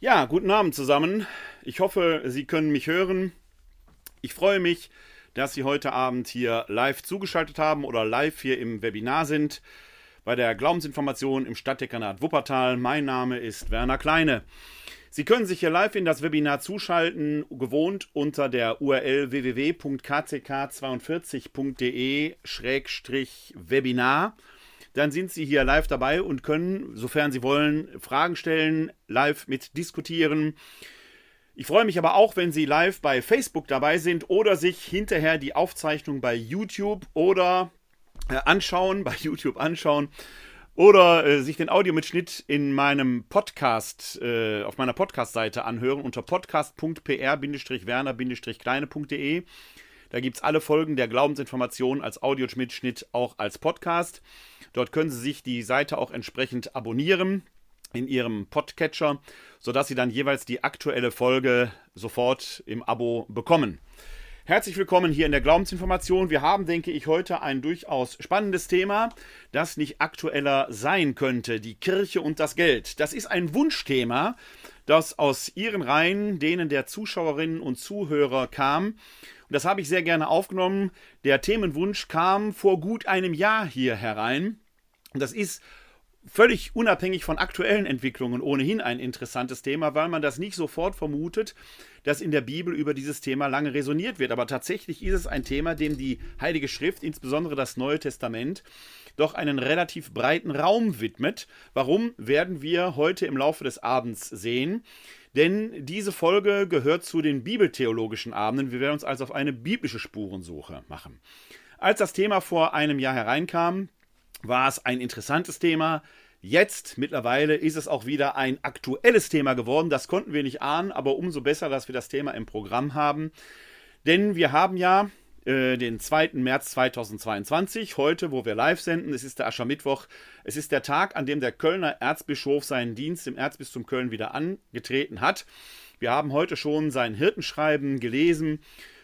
Ja, guten Abend zusammen. Ich hoffe, Sie können mich hören. Ich freue mich, dass Sie heute Abend hier live zugeschaltet haben oder live hier im Webinar sind bei der Glaubensinformation im Stadtdekanat Wuppertal. Mein Name ist Werner Kleine. Sie können sich hier live in das Webinar zuschalten, gewohnt unter der URL www.kck42.de-webinar dann sind Sie hier live dabei und können, sofern Sie wollen, Fragen stellen, live mit diskutieren. Ich freue mich aber auch, wenn Sie live bei Facebook dabei sind oder sich hinterher die Aufzeichnung bei YouTube oder äh, anschauen, bei YouTube anschauen oder äh, sich den Audiomitschnitt in meinem Podcast, äh, auf meiner Podcast-Seite anhören unter podcast.pr-werner-kleine.de. Da gibt es alle Folgen der Glaubensinformation als Audiomitschnitt auch als Podcast. Dort können Sie sich die Seite auch entsprechend abonnieren in Ihrem Podcatcher, sodass Sie dann jeweils die aktuelle Folge sofort im Abo bekommen. Herzlich willkommen hier in der Glaubensinformation. Wir haben, denke ich, heute ein durchaus spannendes Thema, das nicht aktueller sein könnte. Die Kirche und das Geld. Das ist ein Wunschthema, das aus Ihren Reihen, denen der Zuschauerinnen und Zuhörer kam. Und das habe ich sehr gerne aufgenommen. Der Themenwunsch kam vor gut einem Jahr hier herein. Und das ist völlig unabhängig von aktuellen Entwicklungen ohnehin ein interessantes Thema, weil man das nicht sofort vermutet, dass in der Bibel über dieses Thema lange resoniert wird. Aber tatsächlich ist es ein Thema, dem die Heilige Schrift, insbesondere das Neue Testament, doch einen relativ breiten Raum widmet. Warum werden wir heute im Laufe des Abends sehen? Denn diese Folge gehört zu den bibeltheologischen Abenden. Wir werden uns also auf eine biblische Spurensuche machen. Als das Thema vor einem Jahr hereinkam, war es ein interessantes Thema. Jetzt mittlerweile ist es auch wieder ein aktuelles Thema geworden. Das konnten wir nicht ahnen, aber umso besser, dass wir das Thema im Programm haben. Denn wir haben ja äh, den 2. März 2022, heute, wo wir live senden. Es ist der Aschermittwoch. Es ist der Tag, an dem der Kölner Erzbischof seinen Dienst im Erzbistum Köln wieder angetreten hat. Wir haben heute schon sein Hirtenschreiben gelesen.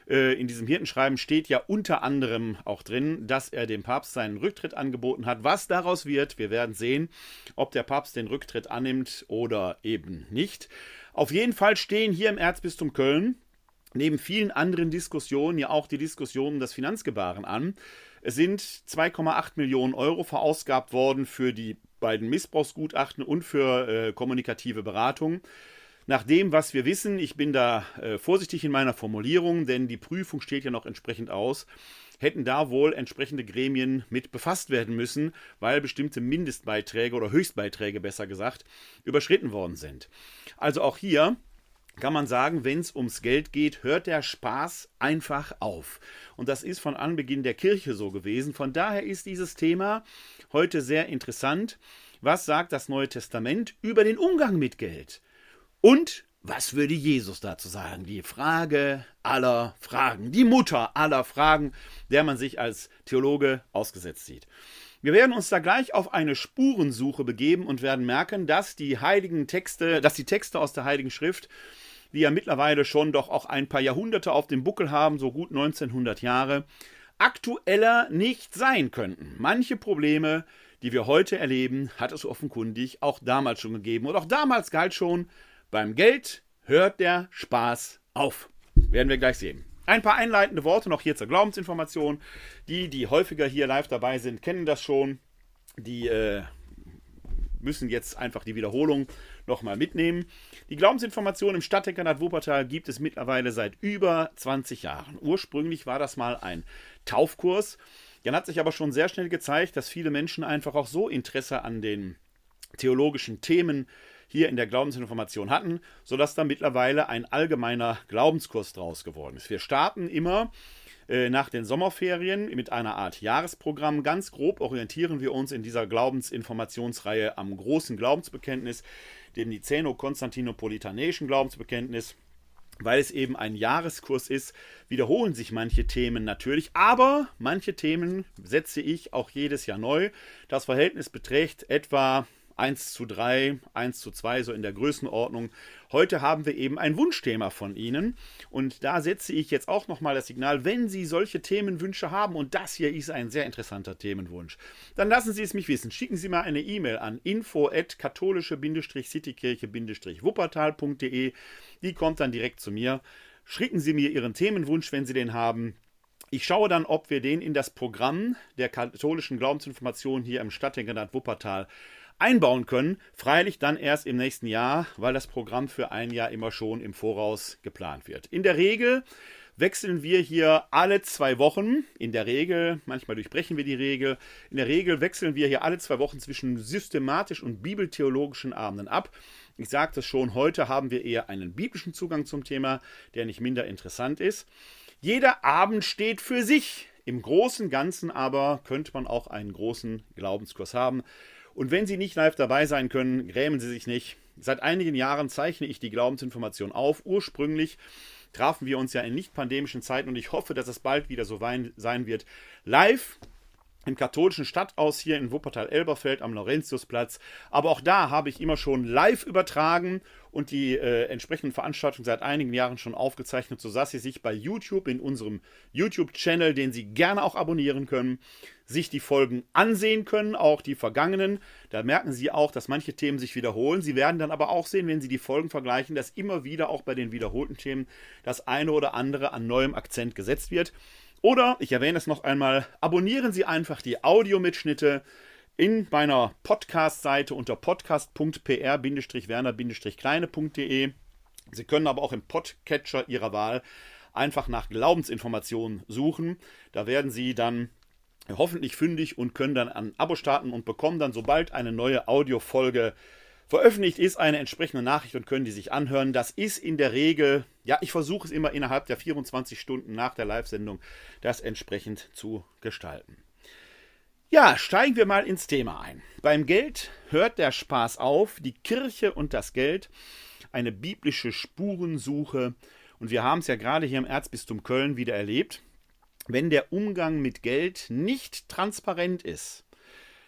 Äh, in diesem Hirtenschreiben steht ja unter anderem auch drin, dass er dem Papst seinen Rücktritt angeboten hat. Was daraus wird, wir werden sehen, ob der Papst den Rücktritt annimmt oder eben nicht. Auf jeden Fall stehen hier im Erzbistum Köln neben vielen anderen Diskussionen ja auch die Diskussion um das Finanzgebaren an. Es sind 2,8 Millionen Euro verausgabt worden für die beiden Missbrauchsgutachten und für äh, kommunikative Beratung. Nach dem, was wir wissen, ich bin da äh, vorsichtig in meiner Formulierung, denn die Prüfung steht ja noch entsprechend aus, hätten da wohl entsprechende Gremien mit befasst werden müssen, weil bestimmte Mindestbeiträge oder Höchstbeiträge besser gesagt überschritten worden sind. Also auch hier kann man sagen, wenn es ums Geld geht, hört der Spaß einfach auf. Und das ist von Anbeginn der Kirche so gewesen. Von daher ist dieses Thema heute sehr interessant. Was sagt das Neue Testament über den Umgang mit Geld? Und was würde Jesus dazu sagen? Die Frage aller Fragen, die Mutter aller Fragen, der man sich als Theologe ausgesetzt sieht. Wir werden uns da gleich auf eine Spurensuche begeben und werden merken, dass die heiligen Texte, dass die Texte aus der Heiligen Schrift, die ja mittlerweile schon doch auch ein paar Jahrhunderte auf dem Buckel haben, so gut 1900 Jahre, aktueller nicht sein könnten. Manche Probleme, die wir heute erleben, hat es offenkundig auch damals schon gegeben. Und auch damals galt schon, beim Geld hört der Spaß auf. Werden wir gleich sehen. Ein paar einleitende Worte noch hier zur Glaubensinformation. Die, die häufiger hier live dabei sind, kennen das schon. Die äh, müssen jetzt einfach die Wiederholung nochmal mitnehmen. Die Glaubensinformation im Stadtdekanat Wuppertal gibt es mittlerweile seit über 20 Jahren. Ursprünglich war das mal ein Taufkurs. Dann hat sich aber schon sehr schnell gezeigt, dass viele Menschen einfach auch so Interesse an den theologischen Themen hier in der Glaubensinformation hatten, sodass da mittlerweile ein allgemeiner Glaubenskurs draus geworden ist. Wir starten immer äh, nach den Sommerferien mit einer Art Jahresprogramm. Ganz grob orientieren wir uns in dieser Glaubensinformationsreihe am großen Glaubensbekenntnis, dem Niceno-Konstantinopolitanischen Glaubensbekenntnis. Weil es eben ein Jahreskurs ist, wiederholen sich manche Themen natürlich, aber manche Themen setze ich auch jedes Jahr neu. Das Verhältnis beträgt etwa 1 zu 3, 1 zu 2, so in der Größenordnung. Heute haben wir eben ein Wunschthema von Ihnen und da setze ich jetzt auch nochmal das Signal, wenn Sie solche Themenwünsche haben und das hier ist ein sehr interessanter Themenwunsch, dann lassen Sie es mich wissen. Schicken Sie mal eine E-Mail an info at katholische-citykirche-wuppertal.de. Die kommt dann direkt zu mir. Schicken Sie mir Ihren Themenwunsch, wenn Sie den haben. Ich schaue dann, ob wir den in das Programm der katholischen Glaubensinformation hier im Stadtinternat Wuppertal einbauen können. Freilich dann erst im nächsten Jahr, weil das Programm für ein Jahr immer schon im Voraus geplant wird. In der Regel wechseln wir hier alle zwei Wochen. In der Regel, manchmal durchbrechen wir die Regel. In der Regel wechseln wir hier alle zwei Wochen zwischen systematisch und bibeltheologischen Abenden ab. Ich sagte es schon, heute haben wir eher einen biblischen Zugang zum Thema, der nicht minder interessant ist. Jeder Abend steht für sich. Im großen Ganzen aber könnte man auch einen großen Glaubenskurs haben. Und wenn Sie nicht live dabei sein können, grämen Sie sich nicht. Seit einigen Jahren zeichne ich die Glaubensinformation auf. Ursprünglich trafen wir uns ja in nicht pandemischen Zeiten und ich hoffe, dass es bald wieder so sein wird. Live im katholischen Stadtaus hier in Wuppertal-Elberfeld am Laurentiusplatz. Aber auch da habe ich immer schon live übertragen und die äh, entsprechenden Veranstaltungen seit einigen Jahren schon aufgezeichnet, sodass Sie sich bei YouTube in unserem YouTube-Channel, den Sie gerne auch abonnieren können, sich die Folgen ansehen können, auch die vergangenen. Da merken Sie auch, dass manche Themen sich wiederholen. Sie werden dann aber auch sehen, wenn Sie die Folgen vergleichen, dass immer wieder auch bei den wiederholten Themen das eine oder andere an neuem Akzent gesetzt wird. Oder, ich erwähne es noch einmal, abonnieren Sie einfach die Audiomitschnitte in meiner Podcast-Seite unter podcast.pr-werner-kleine.de. Sie können aber auch im Podcatcher Ihrer Wahl einfach nach Glaubensinformationen suchen. Da werden Sie dann hoffentlich fündig und können dann ein Abo starten und bekommen dann, sobald eine neue Audiofolge veröffentlicht ist, eine entsprechende Nachricht und können die sich anhören. Das ist in der Regel, ja, ich versuche es immer innerhalb der 24 Stunden nach der Live-Sendung, das entsprechend zu gestalten. Ja, steigen wir mal ins Thema ein. Beim Geld hört der Spaß auf, die Kirche und das Geld, eine biblische Spurensuche. Und wir haben es ja gerade hier im Erzbistum Köln wieder erlebt. Wenn der Umgang mit Geld nicht transparent ist,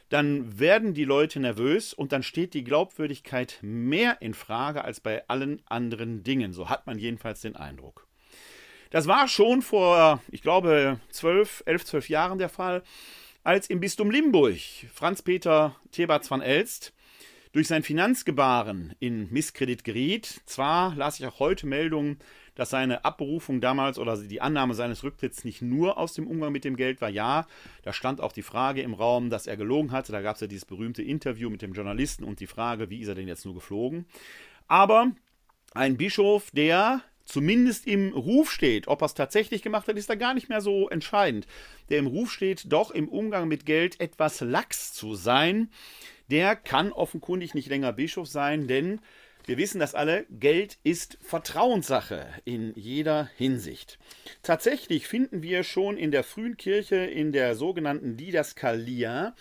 dann werden die Leute nervös und dann steht die Glaubwürdigkeit mehr in Frage als bei allen anderen Dingen. So hat man jedenfalls den Eindruck. Das war schon vor, ich glaube, zwölf, elf, zwölf Jahren der Fall, als im Bistum Limburg Franz Peter Theberts van Elst durch sein Finanzgebaren in Misskredit geriet. Zwar las ich auch heute Meldungen, dass seine Abberufung damals oder die Annahme seines Rücktritts nicht nur aus dem Umgang mit dem Geld war. Ja, da stand auch die Frage im Raum, dass er gelogen hatte. Da gab es ja dieses berühmte Interview mit dem Journalisten und die Frage, wie ist er denn jetzt nur geflogen. Aber ein Bischof, der zumindest im Ruf steht. Ob er es tatsächlich gemacht hat, ist da gar nicht mehr so entscheidend. Der im Ruf steht, doch im Umgang mit Geld etwas lax zu sein. Der kann offenkundig nicht länger Bischof sein, denn wir wissen das alle, Geld ist Vertrauenssache in jeder Hinsicht. Tatsächlich finden wir schon in der frühen Kirche, in der sogenannten Didaskalia,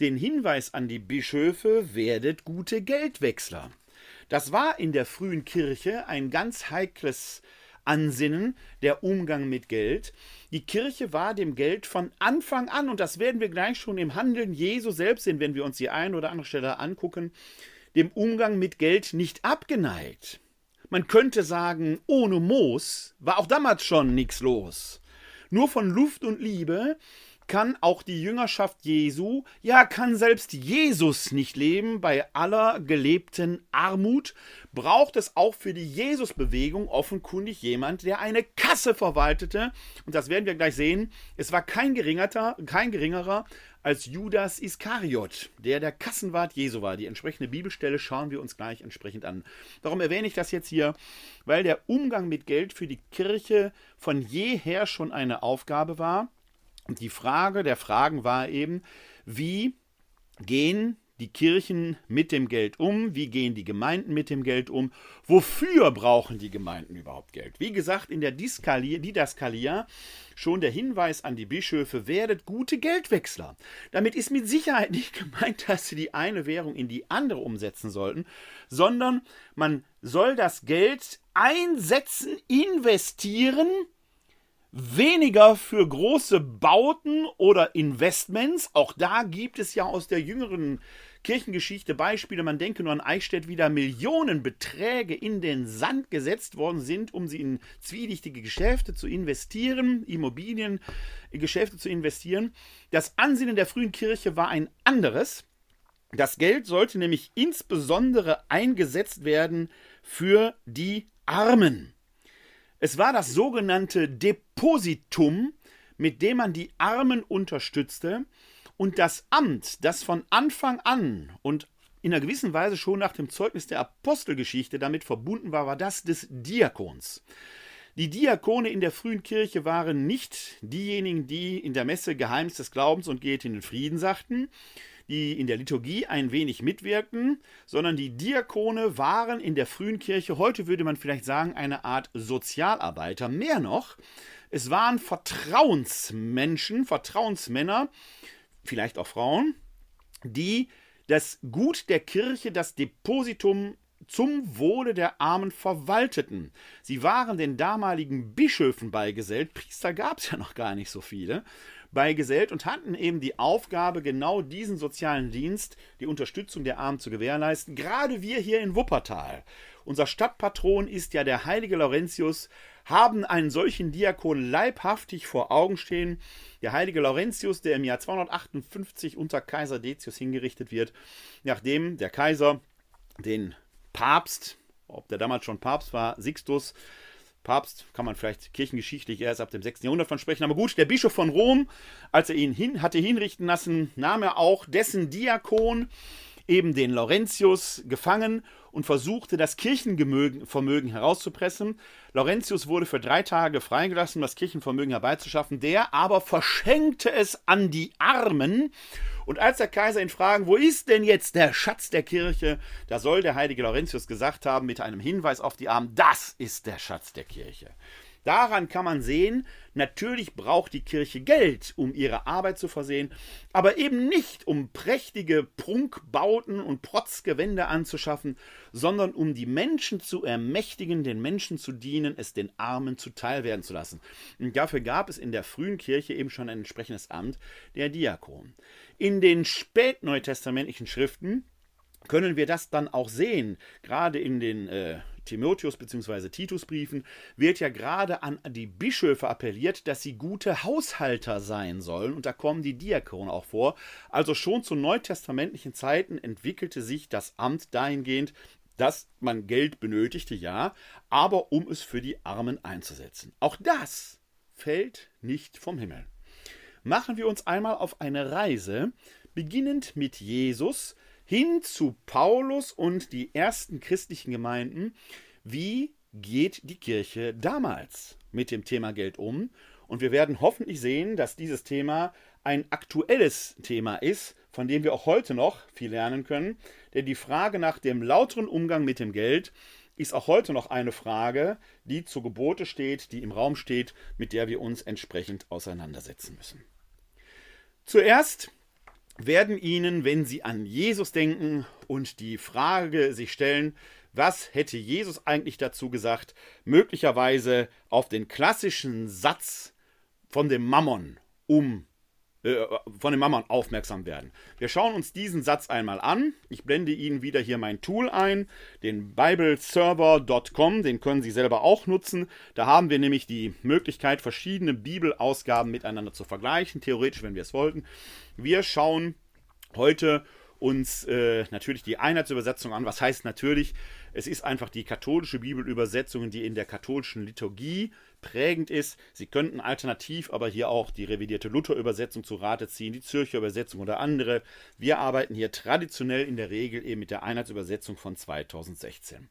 den Hinweis an die Bischöfe, werdet gute Geldwechsler. Das war in der frühen Kirche ein ganz heikles Ansinnen, der Umgang mit Geld. Die Kirche war dem Geld von Anfang an, und das werden wir gleich schon im Handeln Jesu selbst sehen, wenn wir uns die eine oder andere Stelle angucken, dem Umgang mit Geld nicht abgeneigt. Man könnte sagen, ohne Moos war auch damals schon nichts los. Nur von Luft und Liebe kann auch die Jüngerschaft Jesu, ja, kann selbst Jesus nicht leben bei aller gelebten Armut, braucht es auch für die Jesusbewegung offenkundig jemand, der eine Kasse verwaltete. Und das werden wir gleich sehen. Es war kein geringerer, kein geringerer als Judas Iskariot, der der Kassenwart Jesu war. Die entsprechende Bibelstelle schauen wir uns gleich entsprechend an. Warum erwähne ich das jetzt hier? Weil der Umgang mit Geld für die Kirche von jeher schon eine Aufgabe war. Die Frage der Fragen war eben, wie gehen die Kirchen mit dem Geld um? Wie gehen die Gemeinden mit dem Geld um? Wofür brauchen die Gemeinden überhaupt Geld? Wie gesagt, in der Didaskalia schon der Hinweis an die Bischöfe, werdet gute Geldwechsler. Damit ist mit Sicherheit nicht gemeint, dass sie die eine Währung in die andere umsetzen sollten, sondern man soll das Geld einsetzen, investieren, weniger für große Bauten oder Investments. Auch da gibt es ja aus der jüngeren Kirchengeschichte Beispiele. Man denke nur an Eichstätt, wie da Millionenbeträge in den Sand gesetzt worden sind, um sie in zwielichtige Geschäfte zu investieren, Immobiliengeschäfte zu investieren. Das Ansinnen der frühen Kirche war ein anderes. Das Geld sollte nämlich insbesondere eingesetzt werden für die Armen. Es war das sogenannte Depositum, mit dem man die Armen unterstützte, und das Amt, das von Anfang an und in einer gewissen Weise schon nach dem Zeugnis der Apostelgeschichte damit verbunden war, war das des Diakons. Die Diakone in der frühen Kirche waren nicht diejenigen, die in der Messe Geheimnis des Glaubens und geht in den Frieden sagten, die in der Liturgie ein wenig mitwirkten, sondern die Diakone waren in der frühen Kirche, heute würde man vielleicht sagen, eine Art Sozialarbeiter. Mehr noch, es waren Vertrauensmenschen, Vertrauensmänner, vielleicht auch Frauen, die das Gut der Kirche, das Depositum zum Wohle der Armen verwalteten. Sie waren den damaligen Bischöfen beigesellt, Priester gab es ja noch gar nicht so viele, beigesellt und hatten eben die Aufgabe, genau diesen sozialen Dienst, die Unterstützung der Armen zu gewährleisten. Gerade wir hier in Wuppertal. Unser Stadtpatron ist ja der heilige Laurentius, haben einen solchen Diakon leibhaftig vor Augen stehen. Der heilige Laurentius, der im Jahr 258 unter Kaiser Decius hingerichtet wird, nachdem der Kaiser den Papst, ob der damals schon Papst war, Sixtus, Papst kann man vielleicht kirchengeschichtlich erst ab dem 6. Jahrhundert von sprechen. Aber gut, der Bischof von Rom, als er ihn hin, hatte hinrichten lassen, nahm er auch dessen Diakon, eben den Laurentius, gefangen und versuchte, das Kirchenvermögen herauszupressen. Laurentius wurde für drei Tage freigelassen, um das Kirchenvermögen herbeizuschaffen. Der aber verschenkte es an die Armen. Und als der Kaiser ihn fragte, wo ist denn jetzt der Schatz der Kirche, da soll der heilige Laurentius gesagt haben, mit einem Hinweis auf die Armen, das ist der Schatz der Kirche. Daran kann man sehen, natürlich braucht die Kirche Geld, um ihre Arbeit zu versehen, aber eben nicht, um prächtige Prunkbauten und Protzgewände anzuschaffen, sondern um die Menschen zu ermächtigen, den Menschen zu dienen, es den Armen zuteilwerden zu lassen. Und dafür gab es in der frühen Kirche eben schon ein entsprechendes Amt, der Diakon. In den spätneutestamentlichen Schriften können wir das dann auch sehen, gerade in den äh, Timotheus- bzw. Titusbriefen wird ja gerade an die Bischöfe appelliert, dass sie gute Haushalter sein sollen. Und da kommen die Diakone auch vor. Also schon zu neutestamentlichen Zeiten entwickelte sich das Amt dahingehend, dass man Geld benötigte, ja, aber um es für die Armen einzusetzen. Auch das fällt nicht vom Himmel. Machen wir uns einmal auf eine Reise, beginnend mit Jesus, hin zu Paulus und die ersten christlichen Gemeinden. Wie geht die Kirche damals mit dem Thema Geld um? Und wir werden hoffentlich sehen, dass dieses Thema ein aktuelles Thema ist, von dem wir auch heute noch viel lernen können. Denn die Frage nach dem lauteren Umgang mit dem Geld ist auch heute noch eine Frage, die zu Gebote steht, die im Raum steht, mit der wir uns entsprechend auseinandersetzen müssen. Zuerst werden Ihnen, wenn Sie an Jesus denken und die Frage sich stellen, was hätte Jesus eigentlich dazu gesagt, möglicherweise auf den klassischen Satz von dem Mammon um äh, von dem Mammon aufmerksam werden. Wir schauen uns diesen Satz einmal an. Ich blende Ihnen wieder hier mein Tool ein, den bibleserver.com, den können Sie selber auch nutzen. Da haben wir nämlich die Möglichkeit, verschiedene Bibelausgaben miteinander zu vergleichen, theoretisch, wenn wir es wollten. Wir schauen heute uns äh, natürlich die Einheitsübersetzung an. Was heißt natürlich? Es ist einfach die katholische Bibelübersetzung, die in der katholischen Liturgie prägend ist. Sie könnten alternativ aber hier auch die revidierte Luther-Übersetzung zu Rate ziehen, die Zürcher Übersetzung oder andere. Wir arbeiten hier traditionell in der Regel eben mit der Einheitsübersetzung von 2016.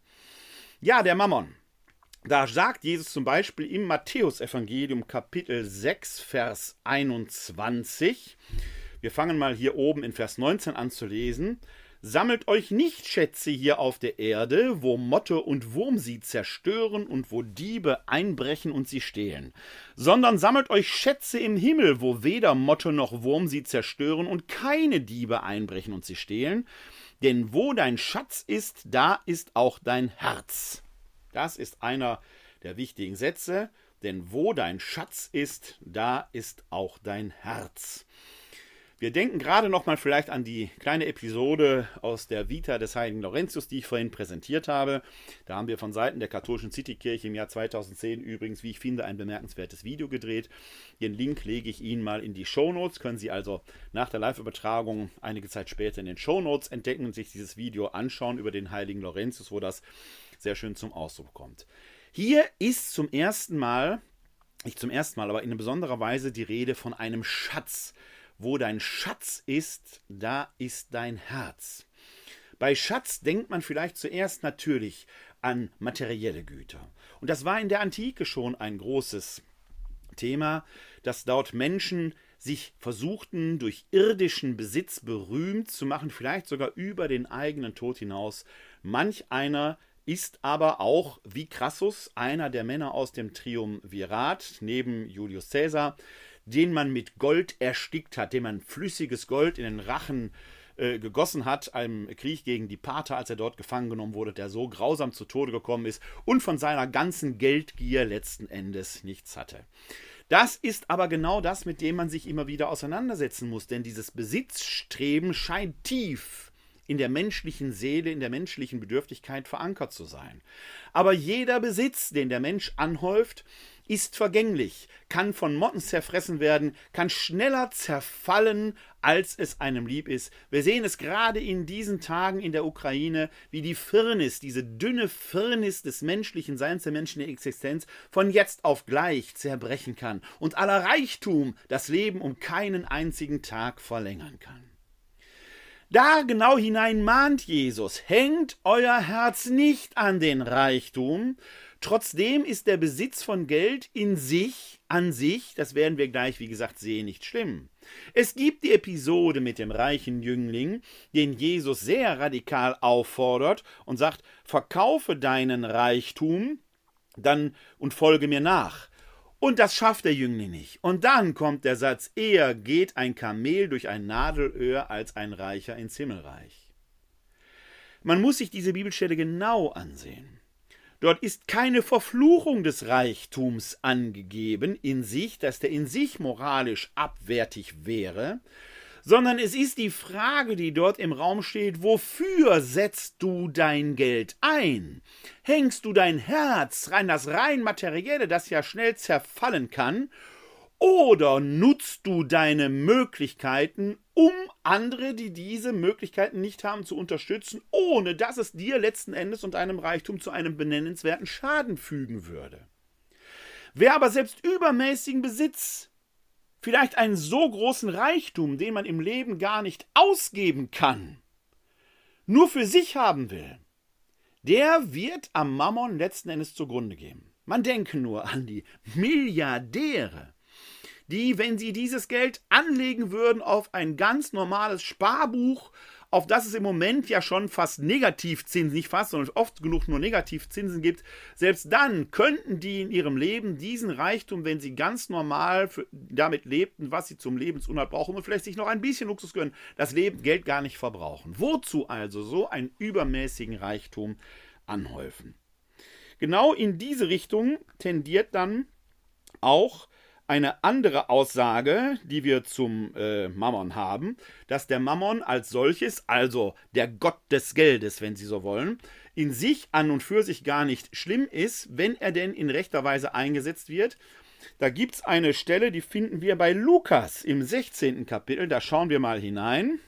Ja, der Mammon. Da sagt Jesus zum Beispiel im Matthäusevangelium Kapitel 6, Vers 21, wir fangen mal hier oben in Vers 19 an zu lesen. Sammelt euch nicht Schätze hier auf der Erde, wo Motte und Wurm sie zerstören und wo Diebe einbrechen und sie stehlen, sondern sammelt euch Schätze im Himmel, wo weder Motte noch Wurm sie zerstören und keine Diebe einbrechen und sie stehlen. Denn wo dein Schatz ist, da ist auch dein Herz. Das ist einer der wichtigen Sätze, denn wo dein Schatz ist, da ist auch dein Herz. Wir denken gerade noch mal vielleicht an die kleine Episode aus der Vita des heiligen Laurentius, die ich vorhin präsentiert habe. Da haben wir von Seiten der katholischen Citykirche im Jahr 2010 übrigens, wie ich finde, ein bemerkenswertes Video gedreht. Den Link lege ich Ihnen mal in die Show Notes. Können Sie also nach der Live-Übertragung einige Zeit später in den Show Notes entdecken und sich dieses Video anschauen über den heiligen Laurentius, wo das sehr schön zum Ausdruck kommt. Hier ist zum ersten Mal, nicht zum ersten Mal, aber in besonderer Weise die Rede von einem Schatz wo dein Schatz ist, da ist dein Herz. Bei Schatz denkt man vielleicht zuerst natürlich an materielle Güter. Und das war in der Antike schon ein großes Thema, dass dort Menschen sich versuchten, durch irdischen Besitz berühmt zu machen, vielleicht sogar über den eigenen Tod hinaus. Manch einer ist aber auch, wie Crassus, einer der Männer aus dem Triumvirat, neben Julius Caesar, den man mit Gold erstickt hat, dem man flüssiges Gold in den Rachen äh, gegossen hat, einem Krieg gegen die Pater, als er dort gefangen genommen wurde, der so grausam zu Tode gekommen ist und von seiner ganzen Geldgier letzten Endes nichts hatte. Das ist aber genau das, mit dem man sich immer wieder auseinandersetzen muss, denn dieses Besitzstreben scheint tief in der menschlichen Seele, in der menschlichen Bedürftigkeit verankert zu sein. Aber jeder Besitz, den der Mensch anhäuft, ist vergänglich, kann von Motten zerfressen werden, kann schneller zerfallen, als es einem lieb ist. Wir sehen es gerade in diesen Tagen in der Ukraine, wie die Firnis, diese dünne Firnis des menschlichen Seins, der menschlichen Existenz, von jetzt auf gleich zerbrechen kann und aller Reichtum das Leben um keinen einzigen Tag verlängern kann. Da genau hinein mahnt Jesus, hängt euer Herz nicht an den Reichtum, Trotzdem ist der Besitz von Geld in sich, an sich, das werden wir gleich, wie gesagt, sehen, nicht schlimm. Es gibt die Episode mit dem reichen Jüngling, den Jesus sehr radikal auffordert und sagt: Verkaufe deinen Reichtum dann und folge mir nach. Und das schafft der Jüngling nicht. Und dann kommt der Satz: Eher geht ein Kamel durch ein Nadelöhr als ein Reicher ins Himmelreich. Man muss sich diese Bibelstelle genau ansehen. Dort ist keine Verfluchung des Reichtums angegeben in sich, dass der in sich moralisch abwertig wäre, sondern es ist die Frage, die dort im Raum steht, wofür setzt du dein Geld ein? Hängst du dein Herz rein, das rein materielle, das ja schnell zerfallen kann, oder nutzt du deine Möglichkeiten, um andere, die diese Möglichkeiten nicht haben, zu unterstützen, ohne dass es dir letzten Endes und deinem Reichtum zu einem benennenswerten Schaden fügen würde? Wer aber selbst übermäßigen Besitz, vielleicht einen so großen Reichtum, den man im Leben gar nicht ausgeben kann, nur für sich haben will, der wird am Mammon letzten Endes zugrunde gehen. Man denke nur an die Milliardäre, die, wenn sie dieses Geld anlegen würden auf ein ganz normales Sparbuch, auf das es im Moment ja schon fast Negativzinsen, nicht fast, sondern oft genug nur Negativzinsen gibt, selbst dann könnten die in ihrem Leben diesen Reichtum, wenn sie ganz normal für, damit lebten, was sie zum Lebensunterhalt brauchen und vielleicht sich noch ein bisschen Luxus gönnen, das Leben, Geld gar nicht verbrauchen. Wozu also so einen übermäßigen Reichtum anhäufen? Genau in diese Richtung tendiert dann auch eine andere Aussage, die wir zum äh, Mammon haben, dass der Mammon als solches, also der Gott des Geldes, wenn Sie so wollen, in sich an und für sich gar nicht schlimm ist, wenn er denn in rechter Weise eingesetzt wird. Da gibt es eine Stelle, die finden wir bei Lukas im 16. Kapitel, da schauen wir mal hinein.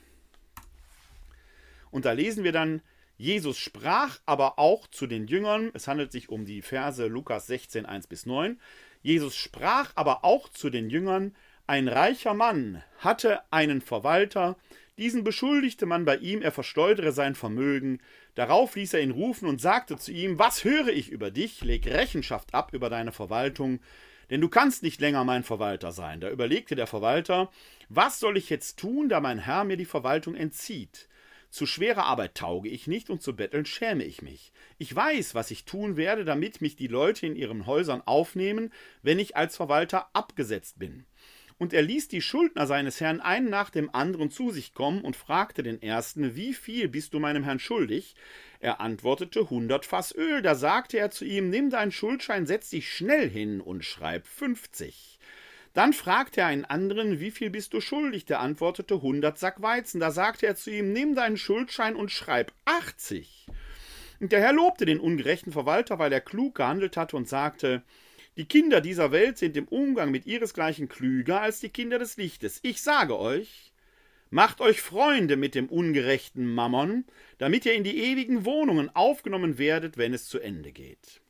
Und da lesen wir dann, Jesus sprach aber auch zu den Jüngern, es handelt sich um die Verse Lukas 16, 1 bis 9, Jesus sprach aber auch zu den Jüngern, ein reicher Mann hatte einen Verwalter, diesen beschuldigte man bei ihm, er versteudere sein Vermögen. Darauf ließ er ihn rufen und sagte zu ihm, Was höre ich über dich? Leg Rechenschaft ab über deine Verwaltung, denn du kannst nicht länger mein Verwalter sein. Da überlegte der Verwalter, Was soll ich jetzt tun, da mein Herr mir die Verwaltung entzieht? Zu schwerer Arbeit tauge ich nicht und zu betteln schäme ich mich. Ich weiß, was ich tun werde, damit mich die Leute in ihren Häusern aufnehmen, wenn ich als Verwalter abgesetzt bin. Und er ließ die Schuldner seines Herrn einen nach dem anderen zu sich kommen und fragte den ersten, wie viel bist du meinem Herrn schuldig? Er antwortete, hundert Fass Öl. Da sagte er zu ihm, nimm deinen Schuldschein, setz dich schnell hin und schreib fünfzig. Dann fragte er einen anderen, wie viel bist du schuldig? Der antwortete, hundert Sack Weizen. Da sagte er zu ihm, nimm deinen Schuldschein und schreib achtzig. Und der Herr lobte den ungerechten Verwalter, weil er klug gehandelt hatte und sagte, die Kinder dieser Welt sind im Umgang mit ihresgleichen klüger als die Kinder des Lichtes. Ich sage euch, macht euch Freunde mit dem ungerechten Mammon, damit ihr in die ewigen Wohnungen aufgenommen werdet, wenn es zu Ende geht.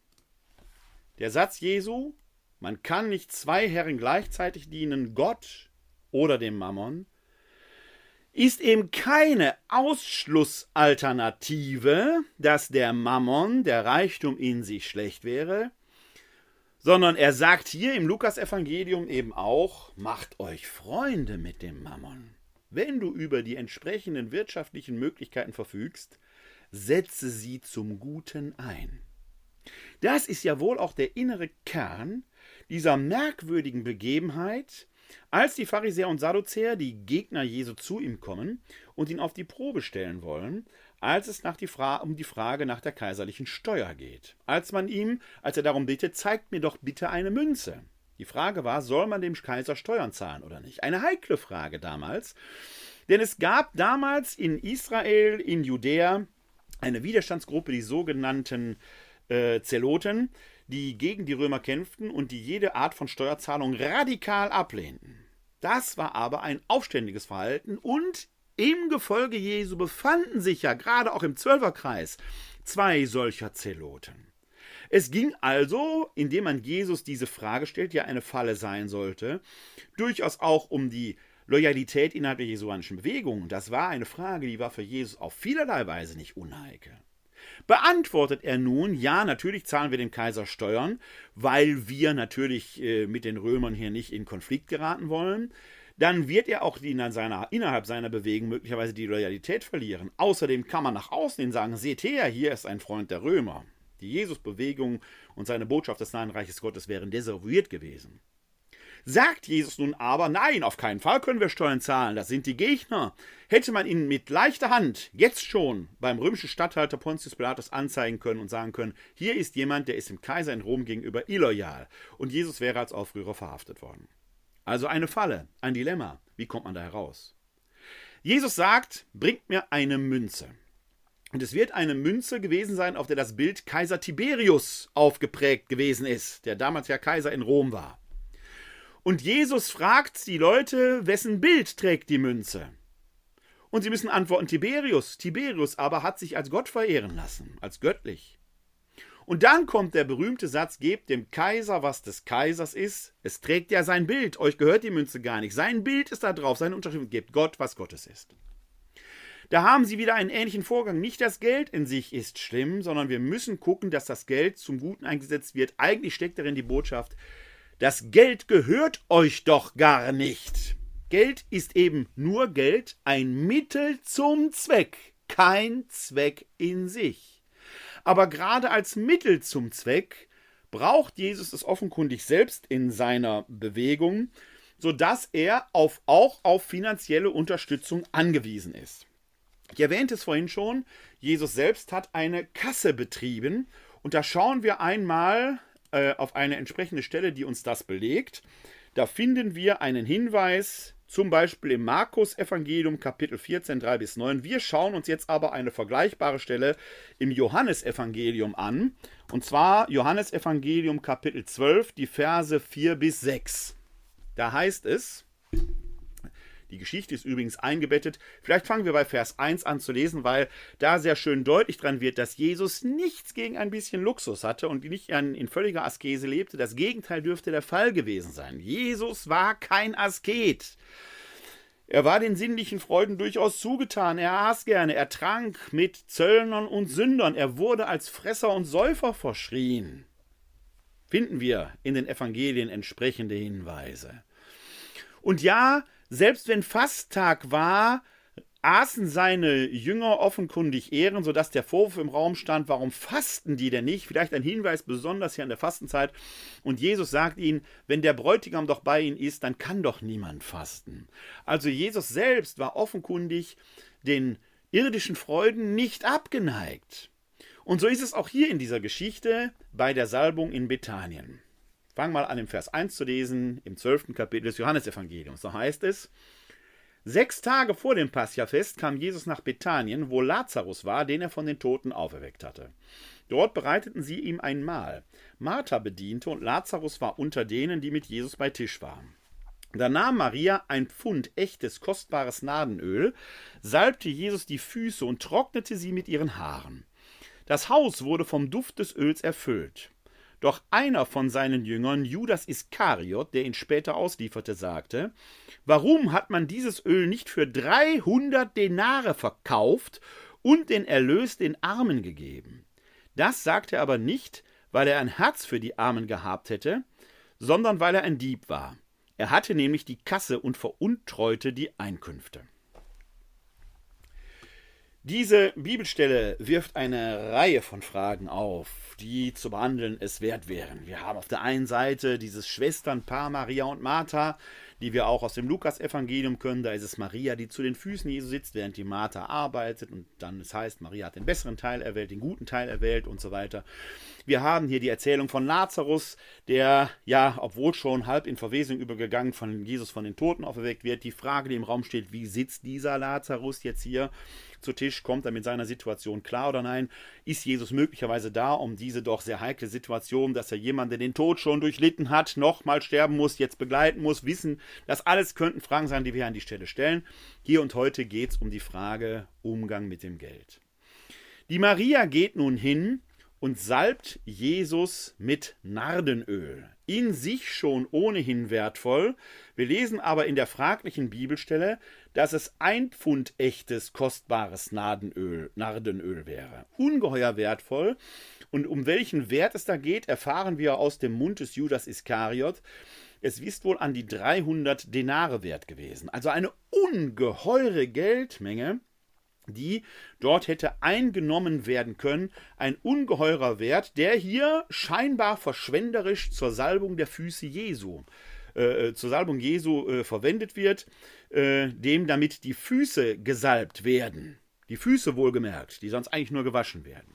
Der Satz Jesu, man kann nicht zwei Herren gleichzeitig dienen, Gott oder dem Mammon, ist eben keine Ausschlussalternative, dass der Mammon, der Reichtum in sich schlecht wäre, sondern er sagt hier im Lukasevangelium eben auch, macht euch Freunde mit dem Mammon. Wenn du über die entsprechenden wirtschaftlichen Möglichkeiten verfügst, setze sie zum Guten ein. Das ist ja wohl auch der innere Kern dieser merkwürdigen Begebenheit, als die Pharisäer und Sadduzäer, die Gegner Jesu, zu ihm kommen und ihn auf die Probe stellen wollen, als es die um die Frage nach der kaiserlichen Steuer geht. Als man ihm, als er darum bittet, zeigt mir doch bitte eine Münze. Die Frage war, soll man dem Kaiser Steuern zahlen oder nicht? Eine heikle Frage damals, denn es gab damals in Israel, in Judäa, eine Widerstandsgruppe, die sogenannten äh, Zeloten, die gegen die Römer kämpften und die jede Art von Steuerzahlung radikal ablehnten. Das war aber ein aufständiges Verhalten und im Gefolge Jesu befanden sich ja gerade auch im Zwölferkreis zwei solcher Zeloten. Es ging also, indem man Jesus diese Frage stellt, ja eine Falle sein sollte, durchaus auch um die Loyalität innerhalb der jesuanischen Bewegung. Das war eine Frage, die war für Jesus auf vielerlei Weise nicht unheikel. Beantwortet er nun, ja, natürlich zahlen wir dem Kaiser Steuern, weil wir natürlich äh, mit den Römern hier nicht in Konflikt geraten wollen, dann wird er auch in seiner, innerhalb seiner Bewegung möglicherweise die Loyalität verlieren. Außerdem kann man nach außen hin sagen, seht her, hier ist ein Freund der Römer. Die Jesus-Bewegung und seine Botschaft des Nahen Reiches Gottes wären desavouiert gewesen. Sagt Jesus nun aber, nein, auf keinen Fall können wir Steuern zahlen, das sind die Gegner. Hätte man ihn mit leichter Hand jetzt schon beim römischen Statthalter Pontius Pilatus anzeigen können und sagen können, hier ist jemand, der ist dem Kaiser in Rom gegenüber illoyal und Jesus wäre als Aufrührer verhaftet worden. Also eine Falle, ein Dilemma. Wie kommt man da heraus? Jesus sagt, bringt mir eine Münze. Und es wird eine Münze gewesen sein, auf der das Bild Kaiser Tiberius aufgeprägt gewesen ist, der damals ja Kaiser in Rom war. Und Jesus fragt die Leute, wessen Bild trägt die Münze? Und sie müssen antworten Tiberius. Tiberius aber hat sich als Gott verehren lassen, als göttlich. Und dann kommt der berühmte Satz, gebt dem Kaiser, was des Kaisers ist. Es trägt ja sein Bild, euch gehört die Münze gar nicht. Sein Bild ist da drauf, seine Unterschrift, gebt Gott, was Gottes ist. Da haben sie wieder einen ähnlichen Vorgang. Nicht das Geld in sich ist schlimm, sondern wir müssen gucken, dass das Geld zum Guten eingesetzt wird. Eigentlich steckt darin die Botschaft, das Geld gehört euch doch gar nicht. Geld ist eben nur Geld, ein Mittel zum Zweck, kein Zweck in sich. Aber gerade als Mittel zum Zweck braucht Jesus es offenkundig selbst in seiner Bewegung, sodass er auf, auch auf finanzielle Unterstützung angewiesen ist. Ich erwähnte es vorhin schon, Jesus selbst hat eine Kasse betrieben und da schauen wir einmal äh, auf eine entsprechende Stelle, die uns das belegt. Da finden wir einen Hinweis, zum Beispiel im Markus-Evangelium, Kapitel 14, 3 bis 9. Wir schauen uns jetzt aber eine vergleichbare Stelle im Johannesevangelium an. Und zwar Johannesevangelium, Kapitel 12, die Verse 4 bis 6. Da heißt es, die Geschichte ist übrigens eingebettet. Vielleicht fangen wir bei Vers 1 an zu lesen, weil da sehr schön deutlich dran wird, dass Jesus nichts gegen ein bisschen Luxus hatte und nicht in völliger Askese lebte. Das Gegenteil dürfte der Fall gewesen sein. Jesus war kein Asket. Er war den sinnlichen Freuden durchaus zugetan. Er aß gerne, er trank mit Zöllnern und Sündern. Er wurde als Fresser und Säufer verschrien. Finden wir in den Evangelien entsprechende Hinweise. Und ja, selbst wenn Fasttag war, aßen seine Jünger offenkundig Ehren, sodass der Vorwurf im Raum stand, warum fasten die denn nicht? Vielleicht ein Hinweis besonders hier an der Fastenzeit. Und Jesus sagt ihnen, wenn der Bräutigam doch bei ihnen ist, dann kann doch niemand fasten. Also Jesus selbst war offenkundig den irdischen Freuden nicht abgeneigt. Und so ist es auch hier in dieser Geschichte bei der Salbung in Bethanien. Fang mal an, im Vers 1 zu lesen, im 12. Kapitel des Johannesevangeliums. Da heißt es, Sechs Tage vor dem Paschafest kam Jesus nach Bethanien, wo Lazarus war, den er von den Toten auferweckt hatte. Dort bereiteten sie ihm ein Mahl. Martha bediente und Lazarus war unter denen, die mit Jesus bei Tisch waren. Da nahm Maria ein Pfund echtes, kostbares Nadenöl, salbte Jesus die Füße und trocknete sie mit ihren Haaren. Das Haus wurde vom Duft des Öls erfüllt. Doch einer von seinen Jüngern, Judas Iskariot, der ihn später auslieferte, sagte: Warum hat man dieses Öl nicht für 300 Denare verkauft und den Erlös den Armen gegeben? Das sagte er aber nicht, weil er ein Herz für die Armen gehabt hätte, sondern weil er ein Dieb war. Er hatte nämlich die Kasse und veruntreute die Einkünfte. Diese Bibelstelle wirft eine Reihe von Fragen auf, die zu behandeln es wert wären. Wir haben auf der einen Seite dieses Schwesternpaar Maria und Martha, die wir auch aus dem Lukas-Evangelium können. Da ist es Maria, die zu den Füßen Jesu sitzt, während die Martha arbeitet. Und dann es heißt, Maria hat den besseren Teil erwählt, den guten Teil erwählt und so weiter. Wir haben hier die Erzählung von Lazarus, der ja, obwohl schon halb in Verwesung übergegangen, von Jesus von den Toten auferweckt wird. Die Frage, die im Raum steht, wie sitzt dieser Lazarus jetzt hier? zu Tisch, kommt er mit seiner Situation klar oder nein? Ist Jesus möglicherweise da, um diese doch sehr heikle Situation, dass er jemanden, der den Tod schon durchlitten hat, nochmal sterben muss, jetzt begleiten muss, wissen, das alles könnten Fragen sein, die wir an die Stelle stellen. Hier und heute geht es um die Frage Umgang mit dem Geld. Die Maria geht nun hin und salbt Jesus mit Nardenöl. In sich schon ohnehin wertvoll. Wir lesen aber in der fraglichen Bibelstelle, dass es ein Pfund echtes, kostbares Nardenöl, Nardenöl wäre. Ungeheuer wertvoll. Und um welchen Wert es da geht, erfahren wir aus dem Mund des Judas Iskariot. Es ist wohl an die 300 Denare wert gewesen. Also eine ungeheure Geldmenge die dort hätte eingenommen werden können. Ein ungeheurer Wert, der hier scheinbar verschwenderisch zur Salbung der Füße Jesu, äh, äh, zur Salbung Jesu äh, verwendet wird, äh, dem damit die Füße gesalbt werden. Die Füße wohlgemerkt, die sonst eigentlich nur gewaschen werden.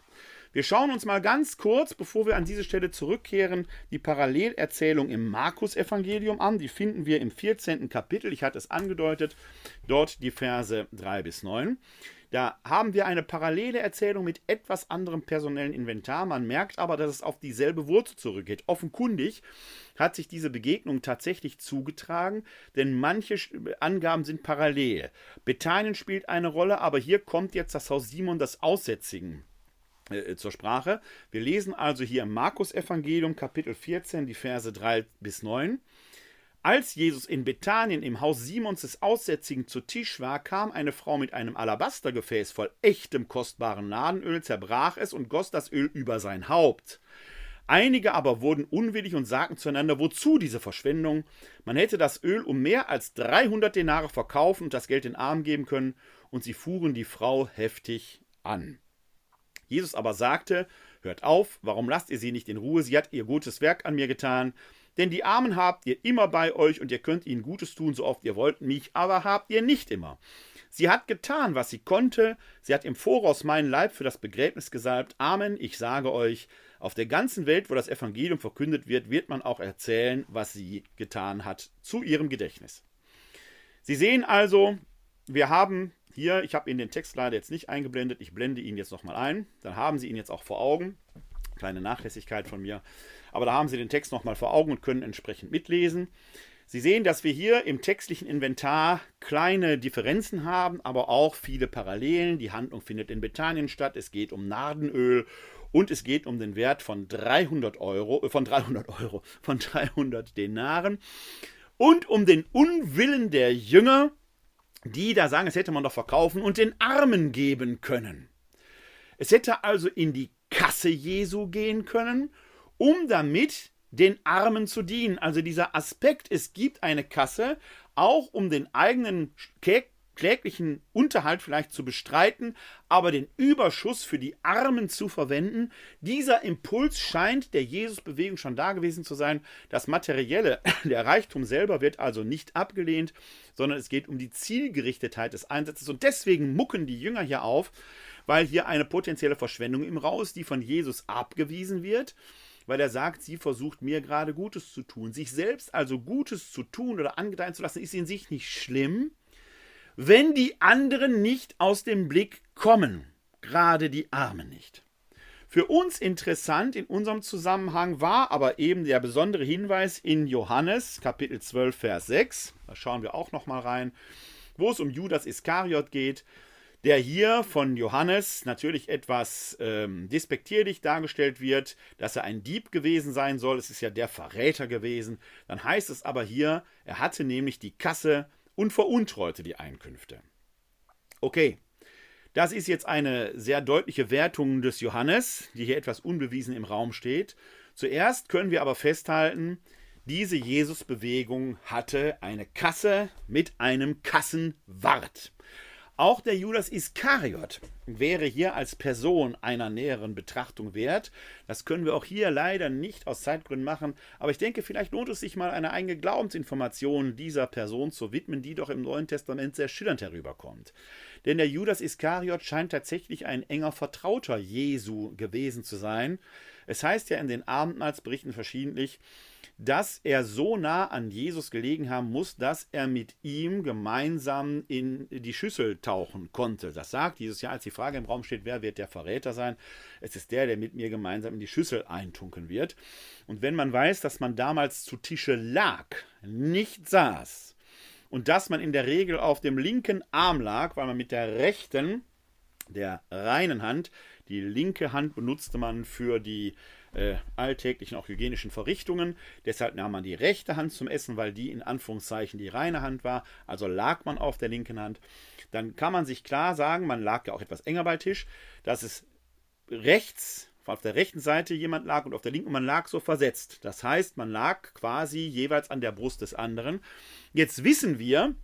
Wir schauen uns mal ganz kurz, bevor wir an diese Stelle zurückkehren, die Parallelerzählung im Markus-Evangelium an. Die finden wir im 14. Kapitel. Ich hatte es angedeutet, dort die Verse 3 bis 9. Da haben wir eine parallele Erzählung mit etwas anderem personellen Inventar. Man merkt aber, dass es auf dieselbe Wurzel zurückgeht. Offenkundig hat sich diese Begegnung tatsächlich zugetragen, denn manche Angaben sind parallel. Bethanien spielt eine Rolle, aber hier kommt jetzt das Haus Simon das Aussätzigen äh, zur Sprache. Wir lesen also hier im Markus-Evangelium, Kapitel 14, die Verse 3 bis 9. Als Jesus in Bethanien im Haus Simons des Aussätzigen zu Tisch war, kam eine Frau mit einem Alabastergefäß voll echtem kostbaren Nadenöl, zerbrach es und goss das Öl über sein Haupt. Einige aber wurden unwillig und sagten zueinander, wozu diese Verschwendung? Man hätte das Öl um mehr als 300 Denare verkaufen und das Geld den Armen geben können, und sie fuhren die Frau heftig an. Jesus aber sagte, Hört auf, warum lasst ihr sie nicht in Ruhe? Sie hat ihr gutes Werk an mir getan. Denn die Armen habt ihr immer bei euch und ihr könnt ihnen Gutes tun, so oft ihr wollt, mich aber habt ihr nicht immer. Sie hat getan, was sie konnte, sie hat im Voraus meinen Leib für das Begräbnis gesalbt. Amen, ich sage euch, auf der ganzen Welt, wo das Evangelium verkündet wird, wird man auch erzählen, was sie getan hat, zu ihrem Gedächtnis. Sie sehen also, wir haben hier, ich habe Ihnen den Text leider jetzt nicht eingeblendet, ich blende ihn jetzt nochmal ein, dann haben Sie ihn jetzt auch vor Augen. Kleine Nachlässigkeit von mir. Aber da haben Sie den Text nochmal vor Augen und können entsprechend mitlesen. Sie sehen, dass wir hier im textlichen Inventar kleine Differenzen haben, aber auch viele Parallelen. Die Handlung findet in Bethanien statt. Es geht um Nardenöl und es geht um den Wert von 300 Euro, äh, von 300 Euro, von 300 Denaren und um den Unwillen der Jünger, die da sagen, es hätte man doch verkaufen und den Armen geben können. Es hätte also in die Kasse Jesu gehen können, um damit den Armen zu dienen. Also dieser Aspekt, es gibt eine Kasse, auch um den eigenen kläglichen Unterhalt vielleicht zu bestreiten, aber den Überschuss für die Armen zu verwenden. Dieser Impuls scheint der Jesus-Bewegung schon da gewesen zu sein. Das Materielle, der Reichtum selber wird also nicht abgelehnt, sondern es geht um die Zielgerichtetheit des Einsatzes. Und deswegen mucken die Jünger hier auf, weil hier eine potenzielle Verschwendung im Raum ist, die von Jesus abgewiesen wird. weil er sagt, sie versucht mir gerade Gutes zu tun. Sich selbst also Gutes zu tun oder angedeihen zu lassen, ist in sich nicht schlimm, wenn die anderen nicht aus dem Blick kommen, gerade die Armen nicht. Für uns interessant in unserem Zusammenhang war aber eben der besondere Hinweis in Johannes Kapitel 12 Vers 6, da schauen wir auch noch mal rein, wo es um Judas Iskariot geht, der hier von Johannes natürlich etwas ähm, despektierlich dargestellt wird, dass er ein Dieb gewesen sein soll. Es ist ja der Verräter gewesen. Dann heißt es aber hier, er hatte nämlich die Kasse und veruntreute die Einkünfte. Okay, das ist jetzt eine sehr deutliche Wertung des Johannes, die hier etwas unbewiesen im Raum steht. Zuerst können wir aber festhalten, diese Jesusbewegung hatte eine Kasse mit einem Kassenwart. Auch der Judas Iskariot wäre hier als Person einer näheren Betrachtung wert. Das können wir auch hier leider nicht aus Zeitgründen machen, aber ich denke, vielleicht lohnt es sich mal eine eigene Glaubensinformation dieser Person zu widmen, die doch im Neuen Testament sehr schillernd herüberkommt. Denn der Judas Iskariot scheint tatsächlich ein enger Vertrauter Jesu gewesen zu sein. Es heißt ja in den Abendmahlsberichten verschiedentlich, dass er so nah an Jesus gelegen haben muss, dass er mit ihm gemeinsam in die Schüssel tauchen konnte. Das sagt Jesus ja, als die Frage im Raum steht, wer wird der Verräter sein? Es ist der, der mit mir gemeinsam in die Schüssel eintunken wird. Und wenn man weiß, dass man damals zu Tische lag, nicht saß, und dass man in der Regel auf dem linken Arm lag, weil man mit der rechten, der reinen Hand, die linke Hand benutzte man für die äh, alltäglichen, auch hygienischen Verrichtungen. Deshalb nahm man die rechte Hand zum Essen, weil die in Anführungszeichen die reine Hand war. Also lag man auf der linken Hand. Dann kann man sich klar sagen, man lag ja auch etwas enger bei Tisch, dass es rechts auf der rechten Seite jemand lag und auf der linken man lag so versetzt. Das heißt, man lag quasi jeweils an der Brust des anderen. Jetzt wissen wir,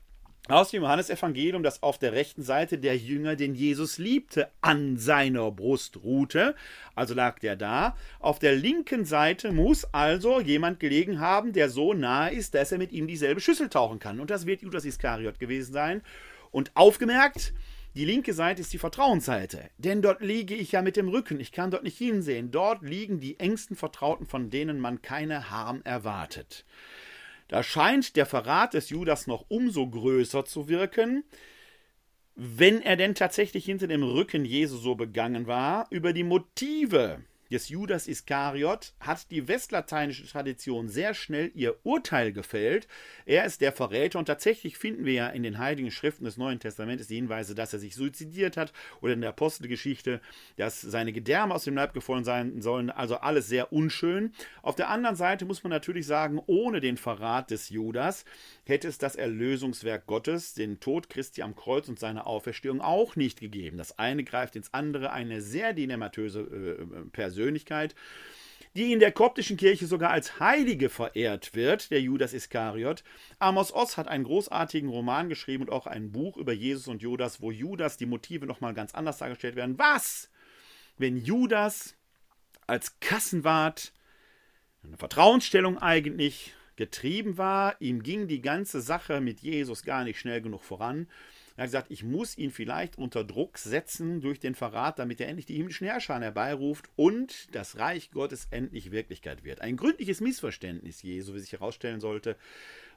aus dem Johannesevangelium, dass auf der rechten Seite der Jünger, den Jesus liebte, an seiner Brust ruhte. Also lag der da. Auf der linken Seite muss also jemand gelegen haben, der so nahe ist, dass er mit ihm dieselbe Schüssel tauchen kann. Und das wird Judas Iskariot gewesen sein. Und aufgemerkt, die linke Seite ist die Vertrauensseite, denn dort liege ich ja mit dem Rücken, ich kann dort nicht hinsehen. Dort liegen die engsten Vertrauten, von denen man keine Harm erwartet. Da scheint der Verrat des Judas noch umso größer zu wirken, wenn er denn tatsächlich hinter dem Rücken Jesu so begangen war, über die Motive des Judas Iskariot hat die westlateinische Tradition sehr schnell ihr Urteil gefällt. Er ist der Verräter und tatsächlich finden wir ja in den heiligen Schriften des Neuen Testamentes die Hinweise, dass er sich suizidiert hat oder in der Apostelgeschichte, dass seine Gedärme aus dem Leib gefallen sein sollen. Also alles sehr unschön. Auf der anderen Seite muss man natürlich sagen, ohne den Verrat des Judas hätte es das Erlösungswerk Gottes, den Tod Christi am Kreuz und seine Auferstehung auch nicht gegeben. Das eine greift ins andere, eine sehr dinamatöse äh, Persönlichkeit Persönlichkeit, die in der koptischen Kirche sogar als Heilige verehrt wird, der Judas Iskariot. Amos Oz hat einen großartigen Roman geschrieben und auch ein Buch über Jesus und Judas, wo Judas die Motive nochmal ganz anders dargestellt werden. Was, wenn Judas als Kassenwart, eine Vertrauensstellung eigentlich, getrieben war, ihm ging die ganze Sache mit Jesus gar nicht schnell genug voran er hat gesagt, ich muss ihn vielleicht unter Druck setzen durch den Verrat, damit er endlich die himmlischen Herrscher herbeiruft und das Reich Gottes endlich Wirklichkeit wird. Ein gründliches Missverständnis Jesu, wie sich herausstellen sollte,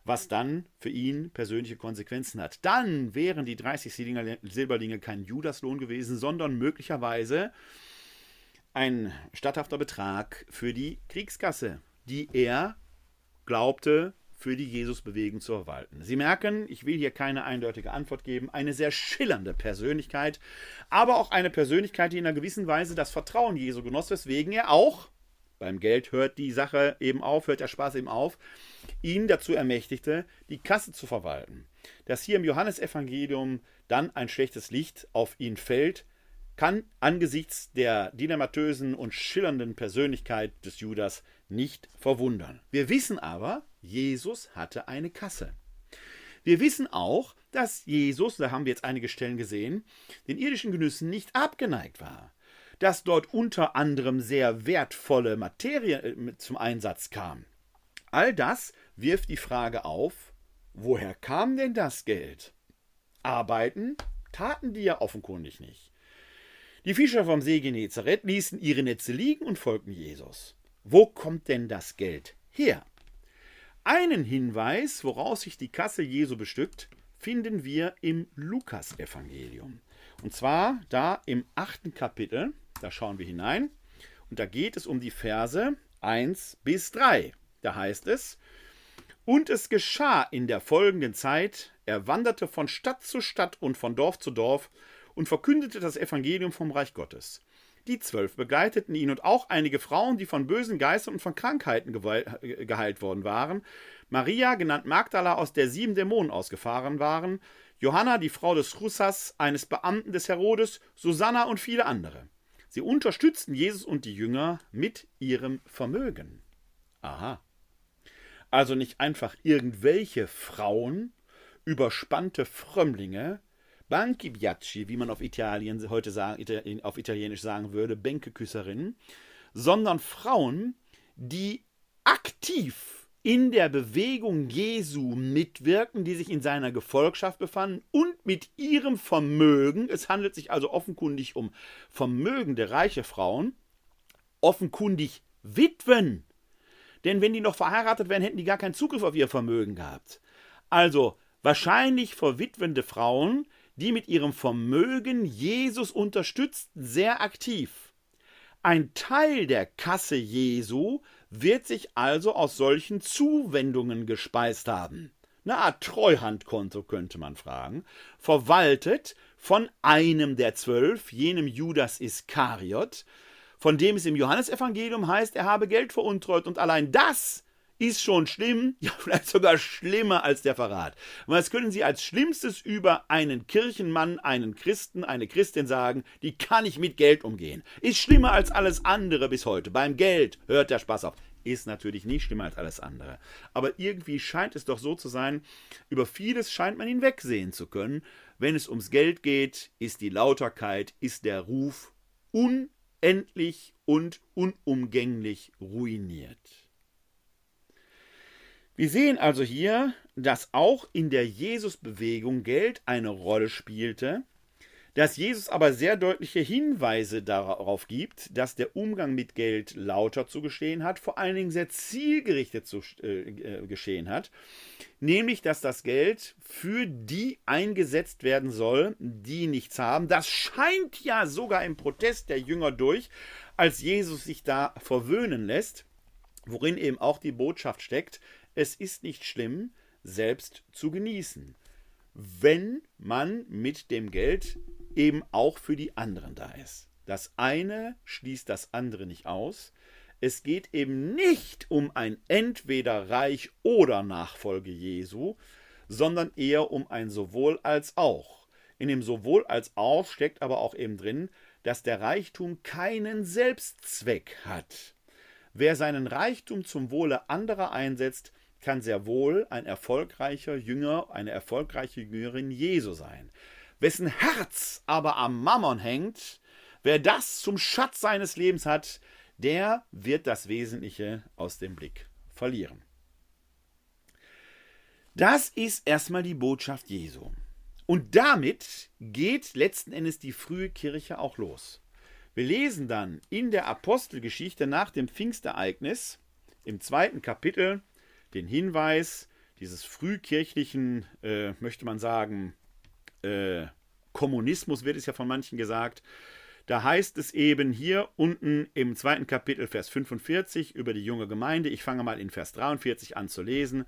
was dann für ihn persönliche Konsequenzen hat. Dann wären die 30 Silberlinge kein Judaslohn gewesen, sondern möglicherweise ein statthafter Betrag für die Kriegskasse, die er glaubte für die Jesusbewegung zu verwalten. Sie merken, ich will hier keine eindeutige Antwort geben, eine sehr schillernde Persönlichkeit, aber auch eine Persönlichkeit, die in einer gewissen Weise das Vertrauen Jesu genoss, weswegen er auch, beim Geld hört die Sache eben auf, hört der Spaß eben auf, ihn dazu ermächtigte, die Kasse zu verwalten. Dass hier im Johannesevangelium dann ein schlechtes Licht auf ihn fällt, kann angesichts der dynamatösen und schillernden Persönlichkeit des Judas nicht verwundern. Wir wissen aber, Jesus hatte eine Kasse. Wir wissen auch, dass Jesus, da haben wir jetzt einige Stellen gesehen, den irdischen Genüssen nicht abgeneigt war. Dass dort unter anderem sehr wertvolle Materie äh, zum Einsatz kam. All das wirft die Frage auf, woher kam denn das Geld? Arbeiten taten die ja offenkundig nicht. Die Fischer vom See Genezareth ließen ihre Netze liegen und folgten Jesus. Wo kommt denn das Geld her? Einen Hinweis, woraus sich die Kasse Jesu bestückt, finden wir im Lukasevangelium. Und zwar da im achten Kapitel, da schauen wir hinein, und da geht es um die Verse 1 bis 3. Da heißt es, und es geschah in der folgenden Zeit, er wanderte von Stadt zu Stadt und von Dorf zu Dorf und verkündete das Evangelium vom Reich Gottes. Die zwölf begleiteten ihn und auch einige Frauen, die von bösen Geistern und von Krankheiten geheilt worden waren. Maria, genannt Magdala, aus der sieben Dämonen ausgefahren waren. Johanna, die Frau des Chryssas, eines Beamten des Herodes, Susanna und viele andere. Sie unterstützten Jesus und die Jünger mit ihrem Vermögen. Aha. Also nicht einfach irgendwelche Frauen, überspannte Frömmlinge, Banchi Biacci, wie man auf Italien heute sagen, auf Italienisch sagen würde, Bänkeküsserinnen, sondern Frauen, die aktiv in der Bewegung Jesu mitwirken, die sich in seiner Gefolgschaft befanden und mit ihrem Vermögen, es handelt sich also offenkundig um vermögende reiche Frauen, offenkundig Witwen. Denn wenn die noch verheiratet wären, hätten die gar keinen Zugriff auf ihr Vermögen gehabt. Also wahrscheinlich verwitwende Frauen, die mit ihrem Vermögen Jesus unterstützten, sehr aktiv. Ein Teil der Kasse Jesu wird sich also aus solchen Zuwendungen gespeist haben. Eine Art Treuhandkonto könnte man fragen, verwaltet von einem der zwölf, jenem Judas Iskariot, von dem es im Johannesevangelium heißt, er habe Geld veruntreut und allein das ist schon schlimm, ja vielleicht sogar schlimmer als der Verrat. Was können Sie als Schlimmstes über einen Kirchenmann, einen Christen, eine Christin sagen, die kann nicht mit Geld umgehen? Ist schlimmer als alles andere bis heute. Beim Geld hört der Spaß auf. Ist natürlich nicht schlimmer als alles andere. Aber irgendwie scheint es doch so zu sein, über vieles scheint man hinwegsehen zu können. Wenn es ums Geld geht, ist die Lauterkeit, ist der Ruf unendlich und unumgänglich ruiniert. Wir sehen also hier, dass auch in der Jesus-Bewegung Geld eine Rolle spielte, dass Jesus aber sehr deutliche Hinweise darauf gibt, dass der Umgang mit Geld lauter zu geschehen hat, vor allen Dingen sehr zielgerichtet zu äh, äh, geschehen hat, nämlich dass das Geld für die eingesetzt werden soll, die nichts haben. Das scheint ja sogar im Protest der Jünger durch, als Jesus sich da verwöhnen lässt, worin eben auch die Botschaft steckt, es ist nicht schlimm, selbst zu genießen, wenn man mit dem Geld eben auch für die anderen da ist. Das eine schließt das andere nicht aus. Es geht eben nicht um ein entweder Reich oder Nachfolge Jesu, sondern eher um ein sowohl als auch. In dem sowohl als auch steckt aber auch eben drin, dass der Reichtum keinen Selbstzweck hat. Wer seinen Reichtum zum Wohle anderer einsetzt, kann sehr wohl ein erfolgreicher Jünger, eine erfolgreiche Jüngerin Jesu sein. Wessen Herz aber am Mammon hängt, wer das zum Schatz seines Lebens hat, der wird das Wesentliche aus dem Blick verlieren. Das ist erstmal die Botschaft Jesu. Und damit geht letzten Endes die frühe Kirche auch los. Wir lesen dann in der Apostelgeschichte nach dem Pfingstereignis im zweiten Kapitel den Hinweis dieses frühkirchlichen, äh, möchte man sagen, äh, Kommunismus wird es ja von manchen gesagt. Da heißt es eben hier unten im zweiten Kapitel, Vers 45, über die junge Gemeinde. Ich fange mal in Vers 43 an zu lesen.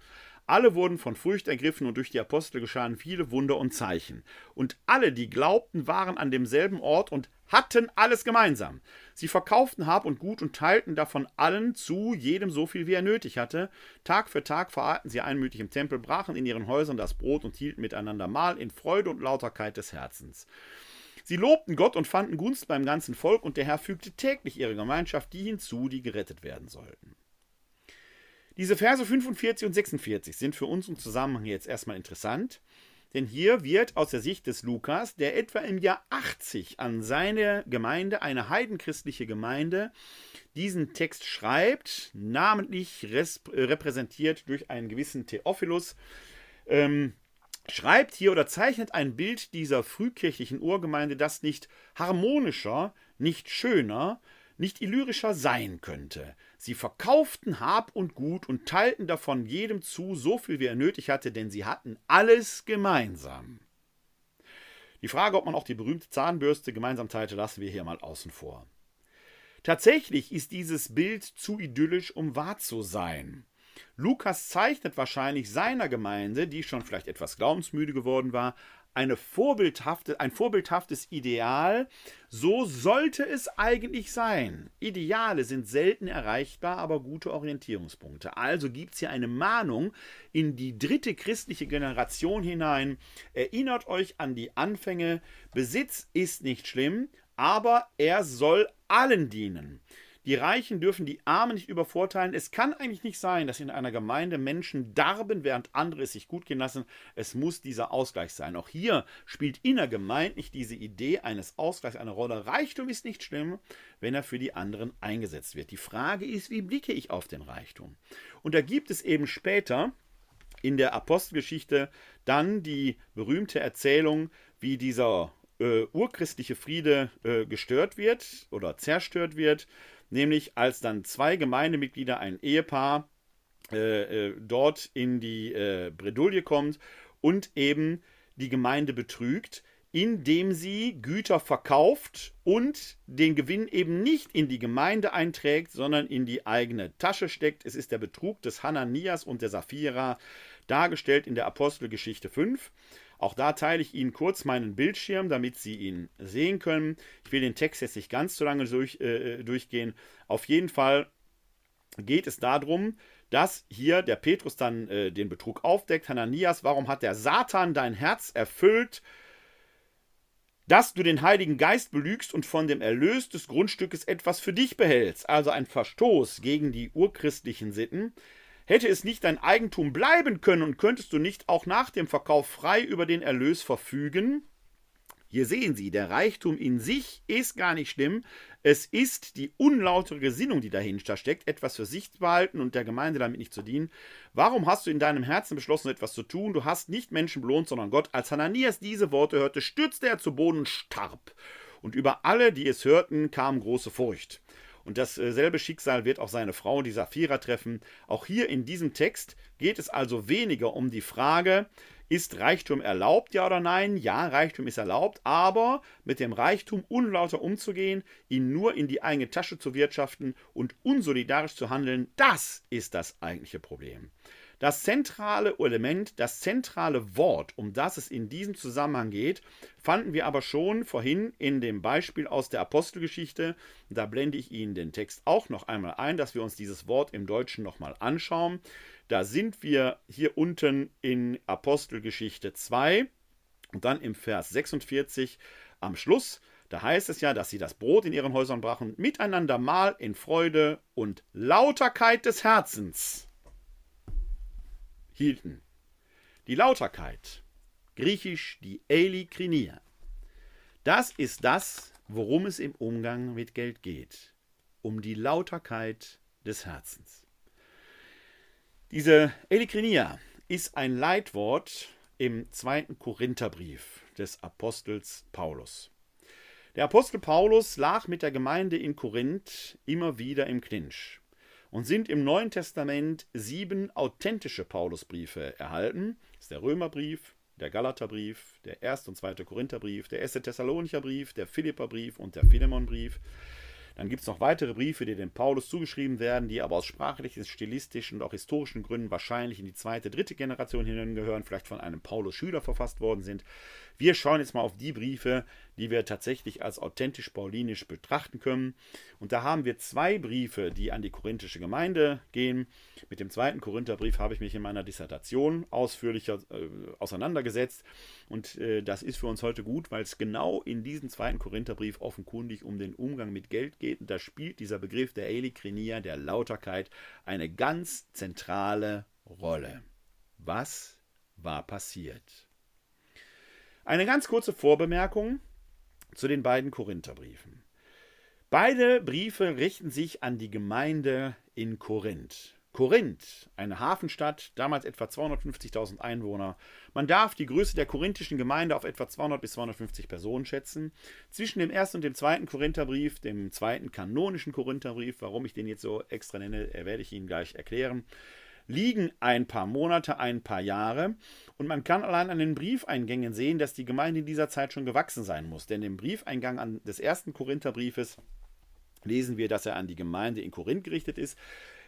Alle wurden von Furcht ergriffen und durch die Apostel geschahen viele Wunder und Zeichen. Und alle, die glaubten, waren an demselben Ort und hatten alles gemeinsam. Sie verkauften Hab und Gut und teilten davon allen zu, jedem so viel wie er nötig hatte. Tag für Tag verharrten sie einmütig im Tempel, brachen in ihren Häusern das Brot und hielten miteinander Mahl in Freude und Lauterkeit des Herzens. Sie lobten Gott und fanden Gunst beim ganzen Volk, und der Herr fügte täglich ihre Gemeinschaft die hinzu, die gerettet werden sollten. Diese Verse 45 und 46 sind für uns im Zusammenhang jetzt erstmal interessant, denn hier wird aus der Sicht des Lukas, der etwa im Jahr 80 an seine Gemeinde, eine heidenchristliche Gemeinde, diesen Text schreibt, namentlich repräsentiert durch einen gewissen Theophilus, ähm, schreibt hier oder zeichnet ein Bild dieser frühkirchlichen Urgemeinde, das nicht harmonischer, nicht schöner, nicht illyrischer sein könnte. Sie verkauften Hab und Gut und teilten davon jedem zu, so viel wie er nötig hatte, denn sie hatten alles gemeinsam. Die Frage, ob man auch die berühmte Zahnbürste gemeinsam teilte, lassen wir hier mal außen vor. Tatsächlich ist dieses Bild zu idyllisch, um wahr zu sein. Lukas zeichnet wahrscheinlich seiner Gemeinde, die schon vielleicht etwas glaubensmüde geworden war, eine vorbildhafte, ein vorbildhaftes Ideal. So sollte es eigentlich sein. Ideale sind selten erreichbar, aber gute Orientierungspunkte. Also gibt es hier eine Mahnung in die dritte christliche Generation hinein. Erinnert euch an die Anfänge. Besitz ist nicht schlimm, aber er soll allen dienen. Die Reichen dürfen die Armen nicht übervorteilen. Es kann eigentlich nicht sein, dass in einer Gemeinde Menschen darben, während andere es sich gut gehen lassen. Es muss dieser Ausgleich sein. Auch hier spielt innergemeindlich diese Idee eines Ausgleichs eine Rolle. Reichtum ist nicht schlimm, wenn er für die anderen eingesetzt wird. Die Frage ist, wie blicke ich auf den Reichtum? Und da gibt es eben später in der Apostelgeschichte dann die berühmte Erzählung, wie dieser äh, urchristliche Friede äh, gestört wird oder zerstört wird nämlich als dann zwei Gemeindemitglieder, ein Ehepaar, äh, äh, dort in die äh, Bredouille kommt und eben die Gemeinde betrügt, indem sie Güter verkauft und den Gewinn eben nicht in die Gemeinde einträgt, sondern in die eigene Tasche steckt. Es ist der Betrug des Hananias und der Sapphira, dargestellt in der Apostelgeschichte 5. Auch da teile ich Ihnen kurz meinen Bildschirm, damit Sie ihn sehen können. Ich will den Text jetzt nicht ganz so lange durch, äh, durchgehen. Auf jeden Fall geht es darum, dass hier der Petrus dann äh, den Betrug aufdeckt. Hananias, warum hat der Satan dein Herz erfüllt, dass du den Heiligen Geist belügst und von dem Erlös des Grundstückes etwas für dich behältst? Also ein Verstoß gegen die urchristlichen Sitten. Hätte es nicht dein Eigentum bleiben können und könntest du nicht auch nach dem Verkauf frei über den Erlös verfügen? Hier sehen Sie, der Reichtum in sich ist gar nicht schlimm. Es ist die unlautere Gesinnung, die dahinter steckt, etwas für sich zu behalten und der Gemeinde damit nicht zu dienen. Warum hast du in deinem Herzen beschlossen, etwas zu tun? Du hast nicht Menschen belohnt, sondern Gott. Als Hananias diese Worte hörte, stürzte er zu Boden und starb. Und über alle, die es hörten, kam große Furcht. Und dasselbe Schicksal wird auch seine Frau, die Saphira, treffen. Auch hier in diesem Text geht es also weniger um die Frage, ist Reichtum erlaubt, ja oder nein? Ja, Reichtum ist erlaubt, aber mit dem Reichtum unlauter umzugehen, ihn nur in die eigene Tasche zu wirtschaften und unsolidarisch zu handeln, das ist das eigentliche Problem. Das zentrale Element, das zentrale Wort, um das es in diesem Zusammenhang geht, fanden wir aber schon vorhin in dem Beispiel aus der Apostelgeschichte. Da blende ich Ihnen den Text auch noch einmal ein, dass wir uns dieses Wort im Deutschen nochmal anschauen. Da sind wir hier unten in Apostelgeschichte 2 und dann im Vers 46 am Schluss. Da heißt es ja, dass sie das Brot in ihren Häusern brachen, miteinander mal in Freude und Lauterkeit des Herzens hielten. Die Lauterkeit, griechisch die Elikrinia, das ist das, worum es im Umgang mit Geld geht, um die Lauterkeit des Herzens. Diese Elikrinia ist ein Leitwort im zweiten Korintherbrief des Apostels Paulus. Der Apostel Paulus lag mit der Gemeinde in Korinth immer wieder im Clinch und sind im Neuen Testament sieben authentische Paulusbriefe erhalten. Das ist der Römerbrief, der Galaterbrief, der 1. und 2. Korintherbrief, der 1. Thessalonicher Brief, der Philipperbrief und der Philemonbrief. Dann gibt es noch weitere Briefe, die dem Paulus zugeschrieben werden, die aber aus sprachlichen, stilistischen und auch historischen Gründen wahrscheinlich in die zweite, dritte Generation hineingehören, vielleicht von einem Paulus-Schüler verfasst worden sind. Wir schauen jetzt mal auf die Briefe, die wir tatsächlich als authentisch paulinisch betrachten können. Und da haben wir zwei Briefe, die an die korinthische Gemeinde gehen. Mit dem zweiten Korintherbrief habe ich mich in meiner Dissertation ausführlicher äh, auseinandergesetzt. Und äh, das ist für uns heute gut, weil es genau in diesem zweiten Korintherbrief offenkundig um den Umgang mit Geld geht. Und da spielt dieser Begriff der Elikrinia, der Lauterkeit, eine ganz zentrale Rolle. Was war passiert? Eine ganz kurze Vorbemerkung zu den beiden Korintherbriefen. Beide Briefe richten sich an die Gemeinde in Korinth. Korinth, eine Hafenstadt, damals etwa 250.000 Einwohner. Man darf die Größe der korinthischen Gemeinde auf etwa 200 bis 250 Personen schätzen. Zwischen dem ersten und dem zweiten Korintherbrief, dem zweiten kanonischen Korintherbrief, warum ich den jetzt so extra nenne, werde ich Ihnen gleich erklären, liegen ein paar Monate, ein paar Jahre. Und man kann allein an den Briefeingängen sehen, dass die Gemeinde in dieser Zeit schon gewachsen sein muss. Denn im Briefeingang des ersten Korintherbriefes lesen wir, dass er an die Gemeinde in Korinth gerichtet ist.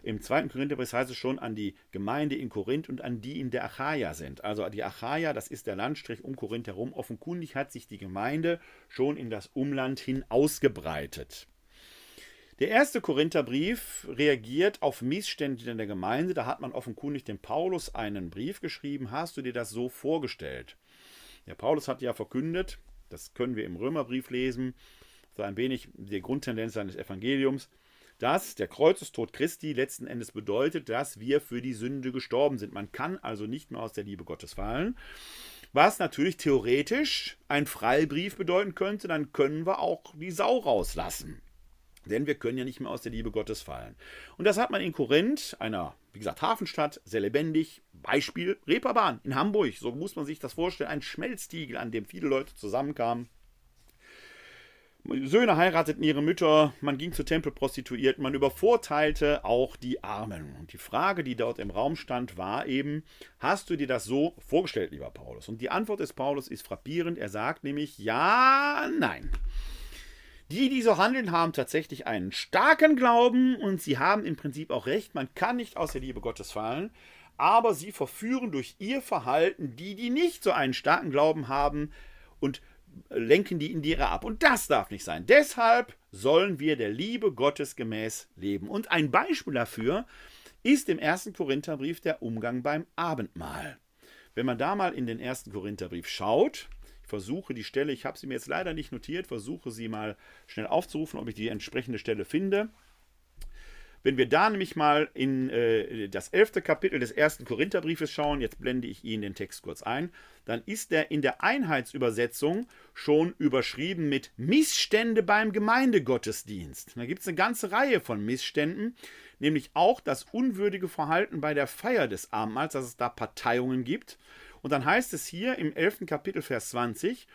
Im zweiten Korintherbrief heißt es schon an die Gemeinde in Korinth und an die in der Achaia sind. Also die Achaia, das ist der Landstrich um Korinth herum. Offenkundig hat sich die Gemeinde schon in das Umland hin ausgebreitet. Der erste Korintherbrief reagiert auf Missstände in der Gemeinde. Da hat man offenkundig dem Paulus einen Brief geschrieben. Hast du dir das so vorgestellt? Der Paulus hat ja verkündet, das können wir im Römerbrief lesen, so ein wenig die Grundtendenz seines Evangeliums, dass der Kreuzestod Christi letzten Endes bedeutet, dass wir für die Sünde gestorben sind. Man kann also nicht mehr aus der Liebe Gottes fallen. Was natürlich theoretisch ein Freibrief bedeuten könnte, dann können wir auch die Sau rauslassen. Denn wir können ja nicht mehr aus der Liebe Gottes fallen. Und das hat man in Korinth, einer, wie gesagt, Hafenstadt, sehr lebendig. Beispiel Reeperbahn in Hamburg. So muss man sich das vorstellen. Ein Schmelztiegel, an dem viele Leute zusammenkamen. Söhne heirateten ihre Mütter, man ging zu Tempelprostituierten, man übervorteilte auch die Armen. Und die Frage, die dort im Raum stand, war eben, hast du dir das so vorgestellt, lieber Paulus? Und die Antwort des Paulus ist frappierend. Er sagt nämlich, ja, nein. Die, die so handeln, haben tatsächlich einen starken Glauben und sie haben im Prinzip auch recht. Man kann nicht aus der Liebe Gottes fallen, aber sie verführen durch ihr Verhalten die, die nicht so einen starken Glauben haben und lenken die in die Irre ab. Und das darf nicht sein. Deshalb sollen wir der Liebe Gottes gemäß leben. Und ein Beispiel dafür ist im ersten Korintherbrief der Umgang beim Abendmahl. Wenn man da mal in den ersten Korintherbrief schaut, versuche die Stelle, ich habe sie mir jetzt leider nicht notiert, versuche sie mal schnell aufzurufen, ob ich die entsprechende Stelle finde. Wenn wir da nämlich mal in äh, das elfte Kapitel des ersten Korintherbriefes schauen, jetzt blende ich Ihnen den Text kurz ein, dann ist der in der Einheitsübersetzung schon überschrieben mit Missstände beim Gemeindegottesdienst. Da gibt es eine ganze Reihe von Missständen, nämlich auch das unwürdige Verhalten bei der Feier des Abendmahls, dass es da Parteiungen gibt. Und dann heißt es hier im elften Kapitel Vers 20,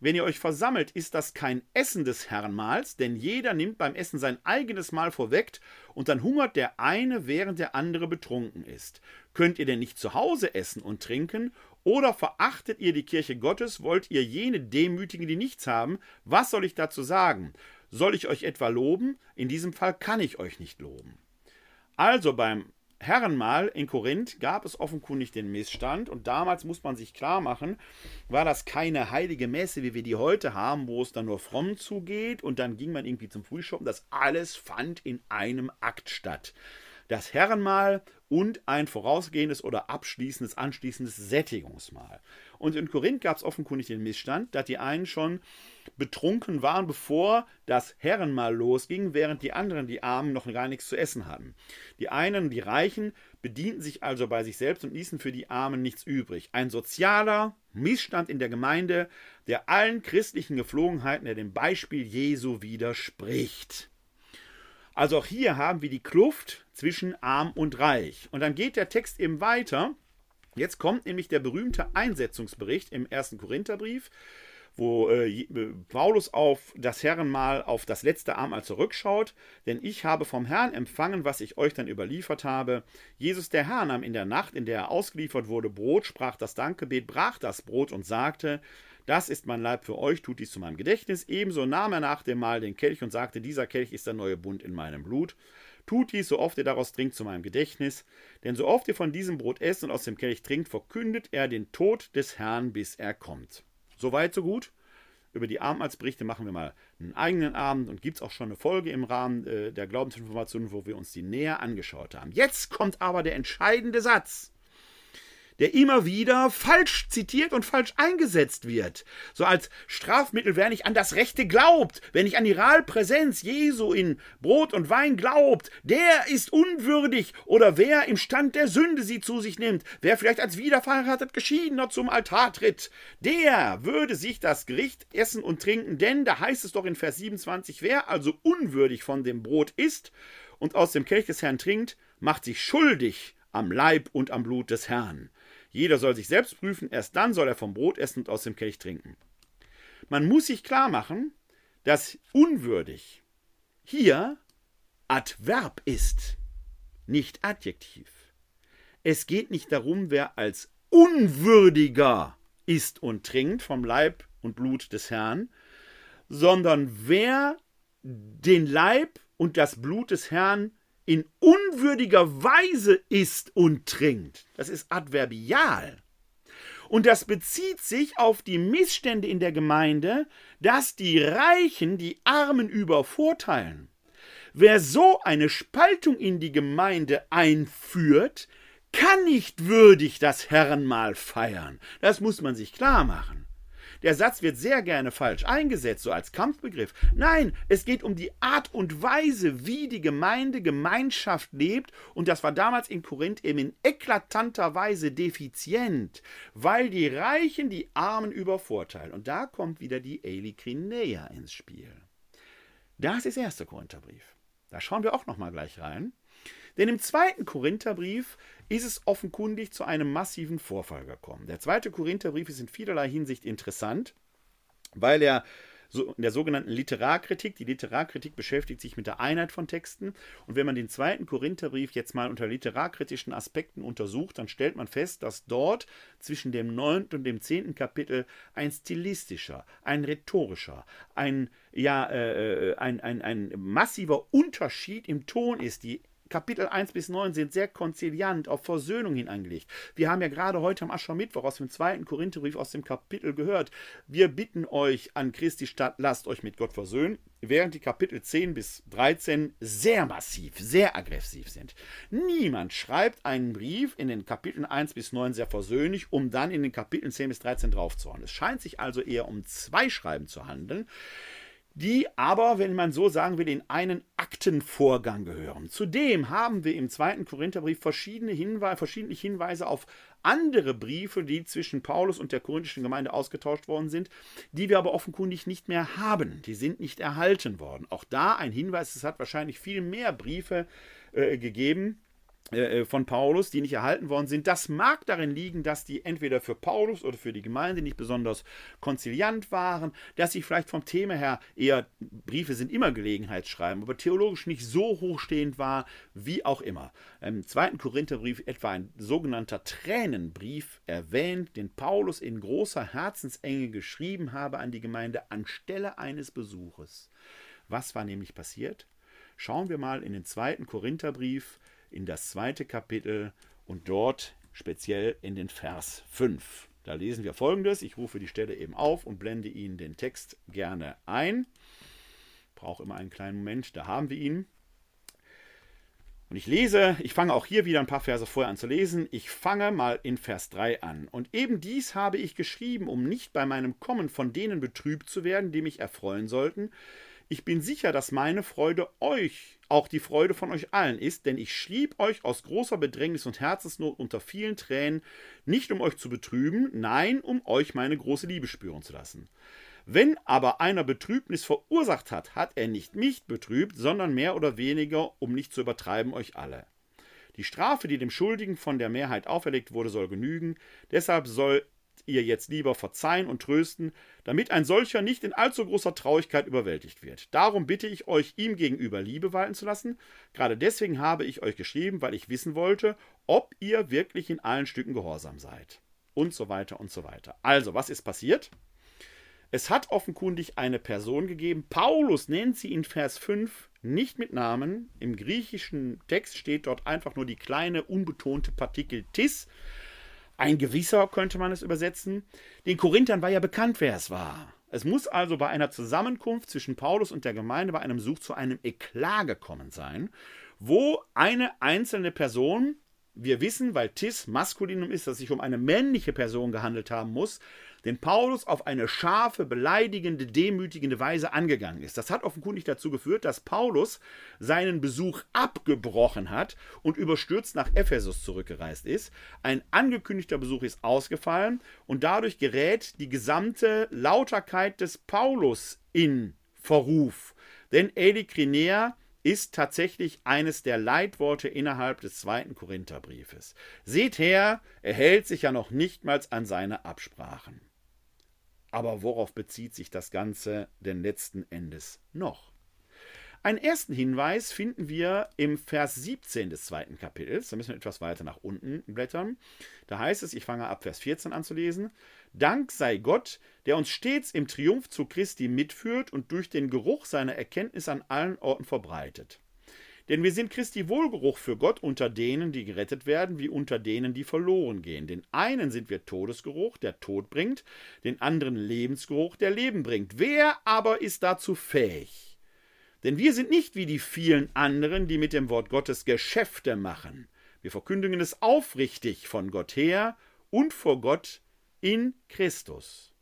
wenn ihr euch versammelt, ist das kein Essen des Herrenmahls, denn jeder nimmt beim Essen sein eigenes Mahl vorweg, und dann hungert der eine, während der andere betrunken ist. Könnt ihr denn nicht zu Hause essen und trinken? Oder verachtet ihr die Kirche Gottes? Wollt ihr jene demütigen, die nichts haben? Was soll ich dazu sagen? Soll ich euch etwa loben? In diesem Fall kann ich euch nicht loben. Also beim Herrenmal in Korinth gab es offenkundig den Missstand und damals muss man sich klar machen, war das keine heilige Messe, wie wir die heute haben, wo es dann nur fromm zugeht und dann ging man irgendwie zum Frühschoppen. Das alles fand in einem Akt statt. Das Herrenmal und ein vorausgehendes oder abschließendes, anschließendes Sättigungsmahl. Und in Korinth gab es offenkundig den Missstand, dass die einen schon betrunken waren, bevor das Herrenmahl losging, während die anderen, die Armen, noch gar nichts zu essen hatten. Die einen, die Reichen, bedienten sich also bei sich selbst und ließen für die Armen nichts übrig. Ein sozialer Missstand in der Gemeinde, der allen christlichen Geflogenheiten, der dem Beispiel Jesu widerspricht. Also auch hier haben wir die Kluft zwischen arm und reich. Und dann geht der Text eben weiter. Jetzt kommt nämlich der berühmte Einsetzungsbericht im ersten Korintherbrief, wo äh, äh, Paulus auf das Herrenmahl, auf das letzte Abendmahl zurückschaut. Denn ich habe vom Herrn empfangen, was ich euch dann überliefert habe. Jesus der Herr nahm in der Nacht, in der er ausgeliefert wurde, Brot, sprach das Dankgebet, brach das Brot und sagte, das ist mein Leib für euch, tut dies zu meinem Gedächtnis. Ebenso nahm er nach dem Mahl den Kelch und sagte, dieser Kelch ist der neue Bund in meinem Blut. Tut dies, so oft ihr daraus trinkt, zu meinem Gedächtnis. Denn so oft ihr von diesem Brot esst und aus dem Kelch trinkt, verkündet er den Tod des Herrn, bis er kommt. Soweit, so gut. Über die Abendmahlsberichte machen wir mal einen eigenen Abend und gibt es auch schon eine Folge im Rahmen äh, der Glaubensinformationen, wo wir uns die näher angeschaut haben. Jetzt kommt aber der entscheidende Satz der immer wieder falsch zitiert und falsch eingesetzt wird. So als Strafmittel, wer nicht an das Rechte glaubt, wer nicht an die Realpräsenz Jesu in Brot und Wein glaubt, der ist unwürdig oder wer im Stand der Sünde sie zu sich nimmt, wer vielleicht als wiederverheiratet Geschiedener zum Altar tritt, der würde sich das Gericht essen und trinken, denn da heißt es doch in Vers 27, wer also unwürdig von dem Brot isst und aus dem Kelch des Herrn trinkt, macht sich schuldig am Leib und am Blut des Herrn. Jeder soll sich selbst prüfen, erst dann soll er vom Brot essen und aus dem Kelch trinken. Man muss sich klar machen, dass unwürdig hier Adverb ist, nicht Adjektiv. Es geht nicht darum, wer als unwürdiger isst und trinkt vom Leib und Blut des Herrn, sondern wer den Leib und das Blut des Herrn in unwürdiger Weise isst und trinkt. Das ist adverbial. Und das bezieht sich auf die Missstände in der Gemeinde, dass die Reichen die Armen übervorteilen. Wer so eine Spaltung in die Gemeinde einführt, kann nicht würdig das Herrenmahl feiern. Das muss man sich klar machen. Der Satz wird sehr gerne falsch eingesetzt, so als Kampfbegriff. Nein, es geht um die Art und Weise, wie die Gemeinde Gemeinschaft lebt. Und das war damals in Korinth eben in eklatanter Weise defizient, weil die Reichen die Armen übervorteilen. Und da kommt wieder die Elikrinea ins Spiel. Das ist 1. Korintherbrief. Da schauen wir auch noch mal gleich rein. Denn im zweiten Korintherbrief ist es offenkundig zu einem massiven Vorfall gekommen. Der zweite Korintherbrief ist in vielerlei Hinsicht interessant, weil er in der sogenannten Literarkritik. Die Literarkritik beschäftigt sich mit der Einheit von Texten. Und wenn man den zweiten Korintherbrief jetzt mal unter literarkritischen Aspekten untersucht, dann stellt man fest, dass dort zwischen dem neunten und dem zehnten Kapitel ein stilistischer, ein rhetorischer, ein, ja, äh, äh ein, ein, ein massiver Unterschied im Ton ist. Die Kapitel 1 bis 9 sind sehr konziliant auf Versöhnung hin angelegt. Wir haben ja gerade heute am Aschermittwoch aus dem zweiten Korintherbrief aus dem Kapitel gehört. Wir bitten euch an Christi Stadt, lasst euch mit Gott versöhnen, während die Kapitel 10 bis 13 sehr massiv, sehr aggressiv sind. Niemand schreibt einen Brief in den Kapiteln 1 bis 9 sehr versöhnlich, um dann in den Kapiteln 10 bis 13 draufzuhauen. Es scheint sich also eher um zwei Schreiben zu handeln die aber, wenn man so sagen will, in einen Aktenvorgang gehören. Zudem haben wir im zweiten Korintherbrief verschiedene Hinweise, verschiedene Hinweise auf andere Briefe, die zwischen Paulus und der korinthischen Gemeinde ausgetauscht worden sind, die wir aber offenkundig nicht mehr haben. Die sind nicht erhalten worden. Auch da ein Hinweis, es hat wahrscheinlich viel mehr Briefe äh, gegeben, von Paulus, die nicht erhalten worden sind. Das mag darin liegen, dass die entweder für Paulus oder für die Gemeinde nicht besonders konziliant waren, dass sie vielleicht vom Thema her eher, Briefe sind immer Gelegenheitsschreiben, aber theologisch nicht so hochstehend war, wie auch immer. Im zweiten Korintherbrief etwa ein sogenannter Tränenbrief erwähnt, den Paulus in großer Herzensenge geschrieben habe an die Gemeinde anstelle eines Besuches. Was war nämlich passiert? Schauen wir mal in den zweiten Korintherbrief, in das zweite Kapitel und dort speziell in den Vers 5. Da lesen wir folgendes. Ich rufe die Stelle eben auf und blende Ihnen den Text gerne ein. Brauche immer einen kleinen Moment, da haben wir ihn. Und ich lese, ich fange auch hier wieder ein paar Verse vorher an zu lesen. Ich fange mal in Vers 3 an. Und eben dies habe ich geschrieben, um nicht bei meinem Kommen von denen betrübt zu werden, die mich erfreuen sollten, ich bin sicher, dass meine Freude euch auch die Freude von euch allen ist, denn ich schrieb euch aus großer Bedrängnis und Herzensnot unter vielen Tränen, nicht um euch zu betrüben, nein, um euch meine große Liebe spüren zu lassen. Wenn aber einer Betrübnis verursacht hat, hat er nicht mich betrübt, sondern mehr oder weniger, um nicht zu übertreiben, euch alle. Die Strafe, die dem Schuldigen von der Mehrheit auferlegt wurde, soll genügen, deshalb soll ihr jetzt lieber verzeihen und trösten, damit ein solcher nicht in allzu großer Traurigkeit überwältigt wird. Darum bitte ich euch, ihm gegenüber Liebe walten zu lassen. Gerade deswegen habe ich euch geschrieben, weil ich wissen wollte, ob ihr wirklich in allen Stücken gehorsam seid. Und so weiter und so weiter. Also, was ist passiert? Es hat offenkundig eine Person gegeben. Paulus nennt sie in Vers 5 nicht mit Namen. Im griechischen Text steht dort einfach nur die kleine, unbetonte Partikel tis. Ein gewisser könnte man es übersetzen. Den Korinthern war ja bekannt, wer es war. Es muss also bei einer Zusammenkunft zwischen Paulus und der Gemeinde bei einem Such zu einem Eklat gekommen sein, wo eine einzelne Person, wir wissen, weil Tis Maskulinum ist, dass es sich um eine männliche Person gehandelt haben muss, den Paulus auf eine scharfe, beleidigende, demütigende Weise angegangen ist. Das hat offenkundig dazu geführt, dass Paulus seinen Besuch abgebrochen hat und überstürzt nach Ephesus zurückgereist ist. Ein angekündigter Besuch ist ausgefallen und dadurch gerät die gesamte Lauterkeit des Paulus in Verruf. Denn Elikrinea ist tatsächlich eines der Leitworte innerhalb des zweiten Korintherbriefes. Seht her, er hält sich ja noch nichtmals an seine Absprachen. Aber worauf bezieht sich das Ganze denn letzten Endes noch? Einen ersten Hinweis finden wir im Vers 17 des zweiten Kapitels. Da müssen wir etwas weiter nach unten blättern. Da heißt es, ich fange ab Vers 14 an zu lesen. Dank sei Gott, der uns stets im Triumph zu Christi mitführt und durch den Geruch seiner Erkenntnis an allen Orten verbreitet. Denn wir sind Christi Wohlgeruch für Gott unter denen, die gerettet werden, wie unter denen, die verloren gehen. Den einen sind wir Todesgeruch, der Tod bringt, den anderen Lebensgeruch, der Leben bringt. Wer aber ist dazu fähig? Denn wir sind nicht wie die vielen anderen, die mit dem Wort Gottes Geschäfte machen. Wir verkündigen es aufrichtig von Gott her und vor Gott in Christus.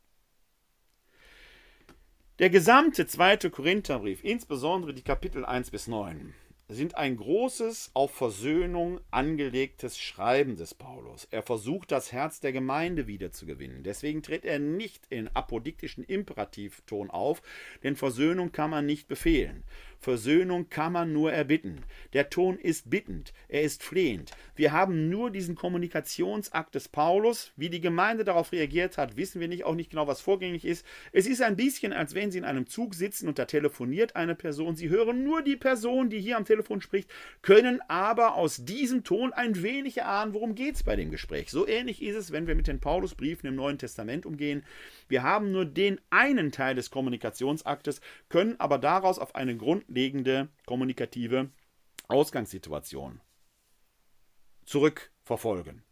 Der gesamte zweite Korintherbrief, insbesondere die Kapitel 1 bis 9, sind ein großes, auf Versöhnung angelegtes Schreiben des Paulus. Er versucht, das Herz der Gemeinde wiederzugewinnen. Deswegen tritt er nicht in apodiktischen Imperativton auf, denn Versöhnung kann man nicht befehlen. Versöhnung kann man nur erbitten. Der Ton ist bittend, er ist flehend. Wir haben nur diesen Kommunikationsakt des Paulus. Wie die Gemeinde darauf reagiert hat, wissen wir nicht, auch nicht genau, was vorgängig ist. Es ist ein bisschen, als wenn Sie in einem Zug sitzen und da telefoniert eine Person. Sie hören nur die Person, die hier am Telefon spricht, können aber aus diesem Ton ein wenig erahnen, worum geht es bei dem Gespräch. So ähnlich ist es, wenn wir mit den Paulusbriefen im Neuen Testament umgehen. Wir haben nur den einen Teil des Kommunikationsaktes, können aber daraus auf eine grundlegende kommunikative Ausgangssituation zurückverfolgen.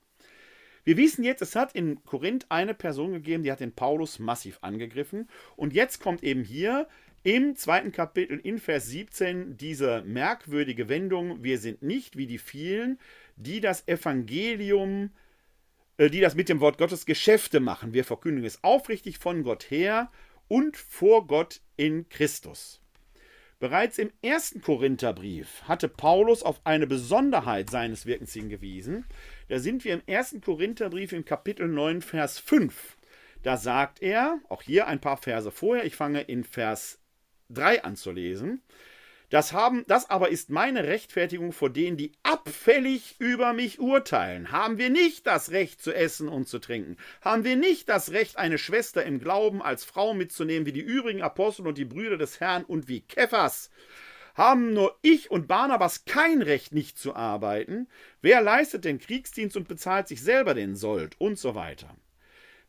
Wir wissen jetzt, es hat in Korinth eine Person gegeben, die hat den Paulus massiv angegriffen. Und jetzt kommt eben hier im zweiten Kapitel in Vers 17 diese merkwürdige Wendung, wir sind nicht wie die vielen, die das Evangelium äh, die das mit dem Wort Gottes Geschäfte machen. Wir verkündigen es aufrichtig von Gott her und vor Gott in Christus. Bereits im ersten Korintherbrief hatte Paulus auf eine Besonderheit seines Wirkens hingewiesen. Da sind wir im ersten Korintherbrief im Kapitel 9, Vers 5. Da sagt er, auch hier ein paar Verse vorher, ich fange in Vers 3 an zu lesen, das, haben, das aber ist meine Rechtfertigung vor denen, die abfällig über mich urteilen. Haben wir nicht das Recht zu essen und zu trinken? Haben wir nicht das Recht, eine Schwester im Glauben als Frau mitzunehmen, wie die übrigen Apostel und die Brüder des Herrn und wie Kephas? Haben nur ich und Barnabas kein Recht, nicht zu arbeiten? Wer leistet den Kriegsdienst und bezahlt sich selber den Sold? Und so weiter.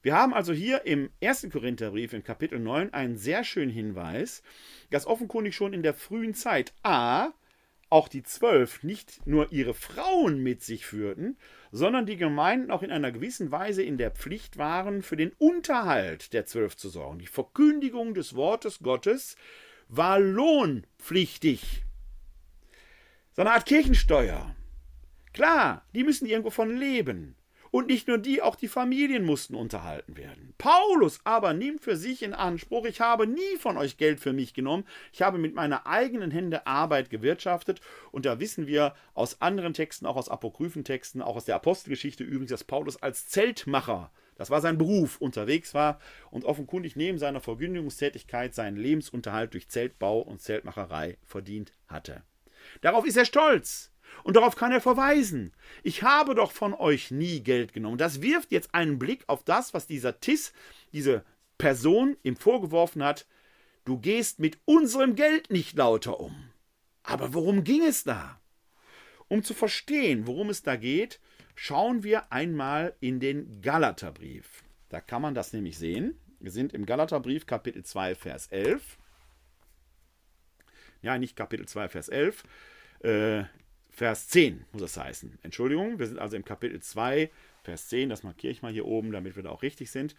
Wir haben also hier im 1. Korintherbrief in Kapitel 9 einen sehr schönen Hinweis, dass offenkundig schon in der frühen Zeit A auch die Zwölf nicht nur ihre Frauen mit sich führten, sondern die Gemeinden auch in einer gewissen Weise in der Pflicht waren, für den Unterhalt der Zwölf zu sorgen. Die Verkündigung des Wortes Gottes war lohnpflichtig. So eine Art Kirchensteuer. Klar, die müssen irgendwo von leben. Und nicht nur die, auch die Familien mussten unterhalten werden. Paulus aber nimmt für sich in Anspruch, ich habe nie von euch Geld für mich genommen, ich habe mit meiner eigenen Hände Arbeit gewirtschaftet. Und da wissen wir aus anderen Texten, auch aus Apokryphentexten, auch aus der Apostelgeschichte übrigens, dass Paulus als Zeltmacher das war sein Beruf, unterwegs war und offenkundig neben seiner Verkündigungstätigkeit seinen Lebensunterhalt durch Zeltbau und Zeltmacherei verdient hatte. Darauf ist er stolz. Und darauf kann er verweisen. Ich habe doch von euch nie Geld genommen. Das wirft jetzt einen Blick auf das, was dieser Tis, diese Person ihm vorgeworfen hat. Du gehst mit unserem Geld nicht lauter um. Aber worum ging es da? Um zu verstehen, worum es da geht, schauen wir einmal in den Galaterbrief. Da kann man das nämlich sehen. Wir sind im Galaterbrief Kapitel 2, Vers 11. Ja, nicht Kapitel 2, Vers 11. Äh, Vers 10 muss es heißen. Entschuldigung, wir sind also im Kapitel 2, Vers 10, das markiere ich mal hier oben, damit wir da auch richtig sind.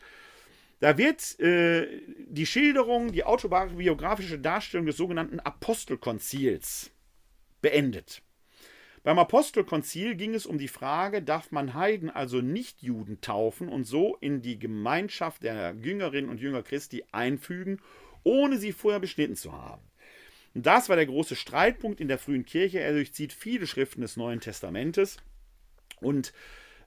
Da wird äh, die Schilderung, die autobiografische Darstellung des sogenannten Apostelkonzils beendet. Beim Apostelkonzil ging es um die Frage, darf man Heiden, also Nichtjuden, taufen und so in die Gemeinschaft der Jüngerinnen und Jünger Christi einfügen, ohne sie vorher beschnitten zu haben. Und das war der große Streitpunkt in der frühen Kirche. Er durchzieht viele Schriften des Neuen Testamentes. Und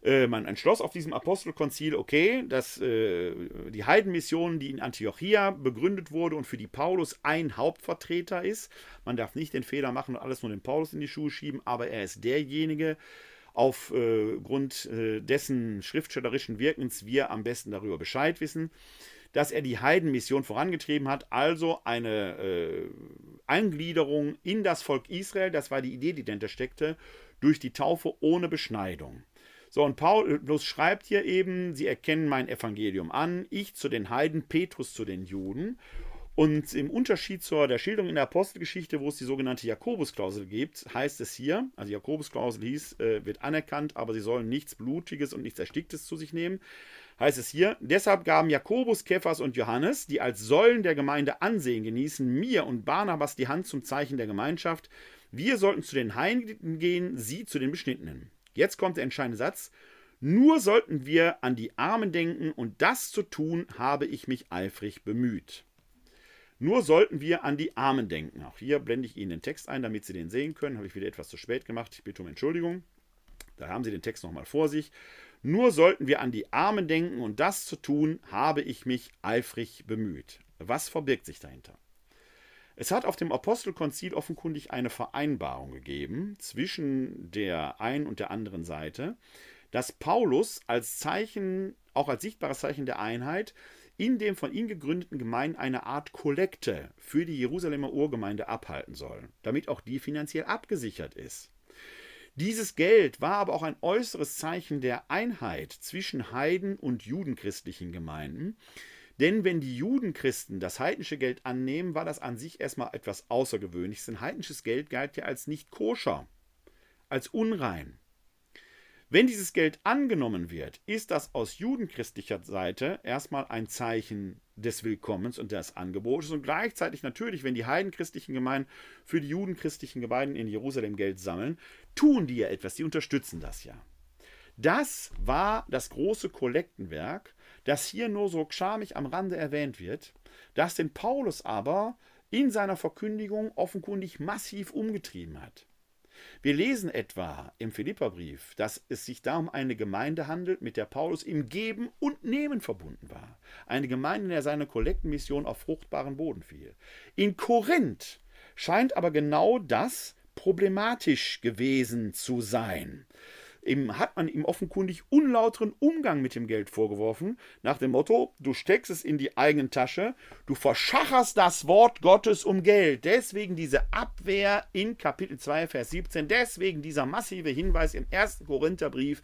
Äh, man entschloss auf diesem Apostelkonzil, okay, dass äh, die Heidenmission, die in Antiochia begründet wurde und für die Paulus ein Hauptvertreter ist, man darf nicht den Fehler machen und alles nur den Paulus in die Schuhe schieben, aber er ist derjenige, aufgrund äh, dessen schriftstellerischen Wirkens wir am besten darüber Bescheid wissen, dass er die Heidenmission vorangetrieben hat, also eine äh, Eingliederung in das Volk Israel, das war die Idee, die dahinter steckte, durch die Taufe ohne Beschneidung. So, und Paulus schreibt hier eben, sie erkennen mein Evangelium an, ich zu den Heiden, Petrus zu den Juden. Und im Unterschied zur der Schilderung in der Apostelgeschichte, wo es die sogenannte Jakobusklausel gibt, heißt es hier, also Jakobusklausel hieß, äh, wird anerkannt, aber sie sollen nichts Blutiges und nichts Ersticktes zu sich nehmen. Heißt es hier, deshalb gaben Jakobus, Kephas und Johannes, die als Säulen der Gemeinde Ansehen genießen, mir und Barnabas die Hand zum Zeichen der Gemeinschaft. Wir sollten zu den Heiligen gehen, sie zu den Beschnittenen. Jetzt kommt der entscheidende Satz. Nur sollten wir an die Armen denken, und das zu tun, habe ich mich eifrig bemüht. Nur sollten wir an die Armen denken. Auch hier blende ich Ihnen den Text ein, damit Sie den sehen können. Habe ich wieder etwas zu spät gemacht. Ich bitte um Entschuldigung. Da haben Sie den Text nochmal vor sich. Nur sollten wir an die Armen denken, und das zu tun, habe ich mich eifrig bemüht. Was verbirgt sich dahinter? Es hat auf dem Apostelkonzil offenkundig eine Vereinbarung gegeben zwischen der einen und der anderen Seite, dass Paulus als Zeichen, auch als sichtbares Zeichen der Einheit, in dem von ihm gegründeten Gemeinden eine Art Kollekte für die Jerusalemer Urgemeinde abhalten soll, damit auch die finanziell abgesichert ist. Dieses Geld war aber auch ein äußeres Zeichen der Einheit zwischen Heiden und judenchristlichen Gemeinden, denn wenn die Judenchristen das heidnische Geld annehmen, war das an sich erstmal etwas Außergewöhnliches. Denn heidnisches Geld galt ja als nicht koscher, als unrein. Wenn dieses Geld angenommen wird, ist das aus judenchristlicher Seite erstmal ein Zeichen des Willkommens und des Angebotes und gleichzeitig natürlich, wenn die heidenchristlichen Gemeinden für die judenchristlichen Gemeinden in Jerusalem Geld sammeln, tun die ja etwas, die unterstützen das ja. Das war das große Kollektenwerk, das hier nur so schamig am Rande erwähnt wird, das den Paulus aber in seiner Verkündigung offenkundig massiv umgetrieben hat. Wir lesen etwa im Philipperbrief, dass es sich da um eine Gemeinde handelt, mit der Paulus im Geben und Nehmen verbunden war. Eine Gemeinde, in der seine Kollektenmission auf fruchtbaren Boden fiel. In Korinth scheint aber genau das problematisch gewesen zu sein eben hat man ihm offenkundig unlauteren Umgang mit dem Geld vorgeworfen, nach dem Motto, du steckst es in die eigene Tasche, du verschacherst das Wort Gottes um Geld. Deswegen diese Abwehr in Kapitel 2, Vers 17, deswegen dieser massive Hinweis im 1. Korintherbrief,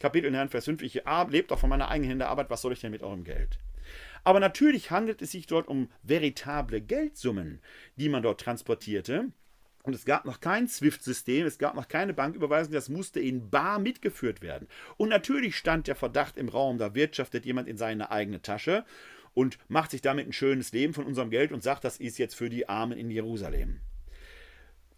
Kapitel 9, Vers 5, ich lebt auch von meiner eigenen Hände Arbeit, was soll ich denn mit eurem Geld? Aber natürlich handelt es sich dort um veritable Geldsummen, die man dort transportierte. Und es gab noch kein SWIFT-System, es gab noch keine Banküberweisung, das musste in bar mitgeführt werden. Und natürlich stand der Verdacht im Raum, da wirtschaftet jemand in seine eigene Tasche und macht sich damit ein schönes Leben von unserem Geld und sagt, das ist jetzt für die Armen in Jerusalem.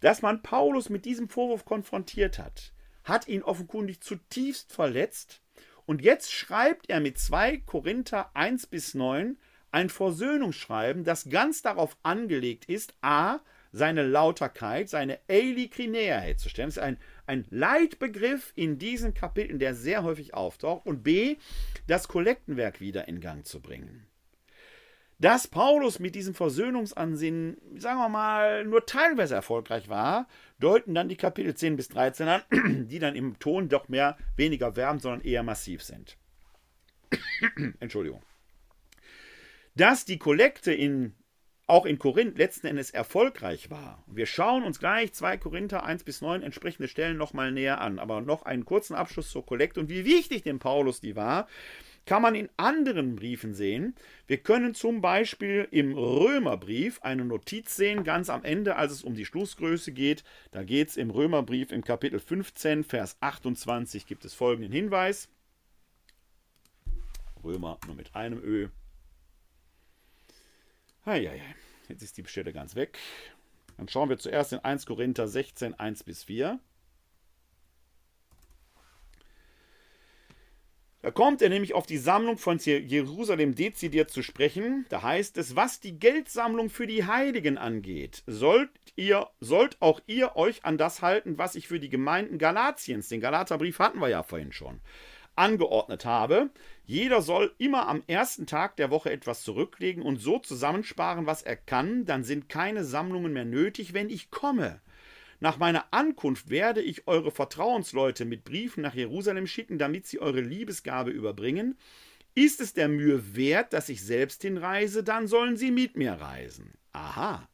Dass man Paulus mit diesem Vorwurf konfrontiert hat, hat ihn offenkundig zutiefst verletzt. Und jetzt schreibt er mit 2 Korinther 1 bis 9 ein Versöhnungsschreiben, das ganz darauf angelegt ist, a, seine Lauterkeit, seine Eilikrinea herzustellen. Das ist ein, ein Leitbegriff in diesen Kapiteln, der sehr häufig auftaucht. Und B, das Kollektenwerk wieder in Gang zu bringen. Dass Paulus mit diesem Versöhnungsansinnen, sagen wir mal, nur teilweise erfolgreich war, deuten dann die Kapitel 10 bis 13 an, die dann im Ton doch mehr weniger wärmend, sondern eher massiv sind. Entschuldigung. Dass die Kollekte in auch in Korinth letzten Endes erfolgreich war. Wir schauen uns gleich 2 Korinther 1 bis 9 entsprechende Stellen nochmal näher an. Aber noch einen kurzen Abschluss zur Kollekte und wie wichtig dem Paulus die war, kann man in anderen Briefen sehen. Wir können zum Beispiel im Römerbrief eine Notiz sehen, ganz am Ende, als es um die Schlussgröße geht. Da geht es im Römerbrief im Kapitel 15, Vers 28, gibt es folgenden Hinweis. Römer nur mit einem Ö. Heieiei, jetzt ist die Stelle ganz weg. Dann schauen wir zuerst in 1 Korinther 16, 1 bis 4. Da kommt er nämlich auf die Sammlung von Jerusalem dezidiert zu sprechen. Da heißt es, was die Geldsammlung für die Heiligen angeht, sollt ihr, sollt auch ihr euch an das halten, was ich für die Gemeinden Galatiens, den Galaterbrief hatten wir ja vorhin schon, angeordnet habe. Jeder soll immer am ersten Tag der Woche etwas zurücklegen und so zusammensparen, was er kann, dann sind keine Sammlungen mehr nötig, wenn ich komme. Nach meiner Ankunft werde ich eure Vertrauensleute mit Briefen nach Jerusalem schicken, damit sie eure Liebesgabe überbringen. Ist es der Mühe wert, dass ich selbst hinreise, dann sollen sie mit mir reisen. Aha.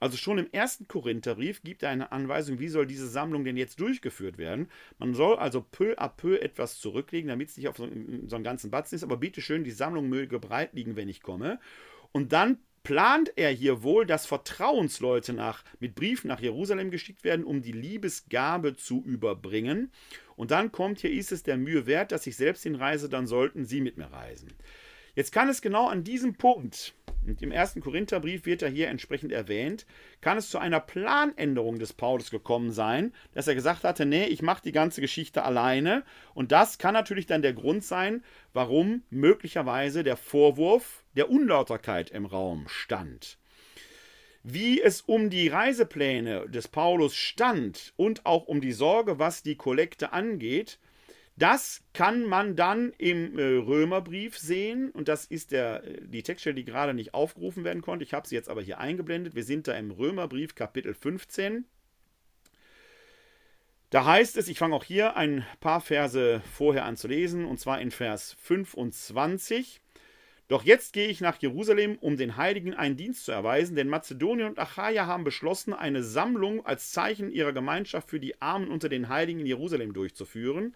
Also schon im ersten Korintherbrief gibt er eine Anweisung, wie soll diese Sammlung denn jetzt durchgeführt werden. Man soll also peu à peu etwas zurücklegen, damit es nicht auf so, so einen ganzen Batzen ist, aber bitteschön, die Sammlung möge breit liegen, wenn ich komme. Und dann plant er hier wohl, dass Vertrauensleute nach, mit Briefen nach Jerusalem geschickt werden, um die Liebesgabe zu überbringen. Und dann kommt hier, ist es der Mühe wert, dass ich selbst hinreise, dann sollten sie mit mir reisen. Jetzt kann es genau an diesem Punkt, und im ersten Korintherbrief wird er hier entsprechend erwähnt, kann es zu einer Planänderung des Paulus gekommen sein, dass er gesagt hatte, nee, ich mache die ganze Geschichte alleine. Und das kann natürlich dann der Grund sein, warum möglicherweise der Vorwurf der Unlauterkeit im Raum stand. Wie es um die Reisepläne des Paulus stand und auch um die Sorge, was die Kollekte angeht, das kann man dann im äh, Römerbrief sehen und das ist der, äh, die Textstelle, die gerade nicht aufgerufen werden konnte. Ich habe sie jetzt aber hier eingeblendet. Wir sind da im Römerbrief Kapitel 15. Da heißt es, ich fange auch hier ein paar Verse vorher an zu lesen, und zwar in Vers 25. Doch jetzt gehe ich nach Jerusalem, um den Heiligen einen Dienst zu erweisen, denn Mazedonien und Achaia haben beschlossen, eine Sammlung als Zeichen ihrer Gemeinschaft für die Armen unter den Heiligen in Jerusalem durchzuführen.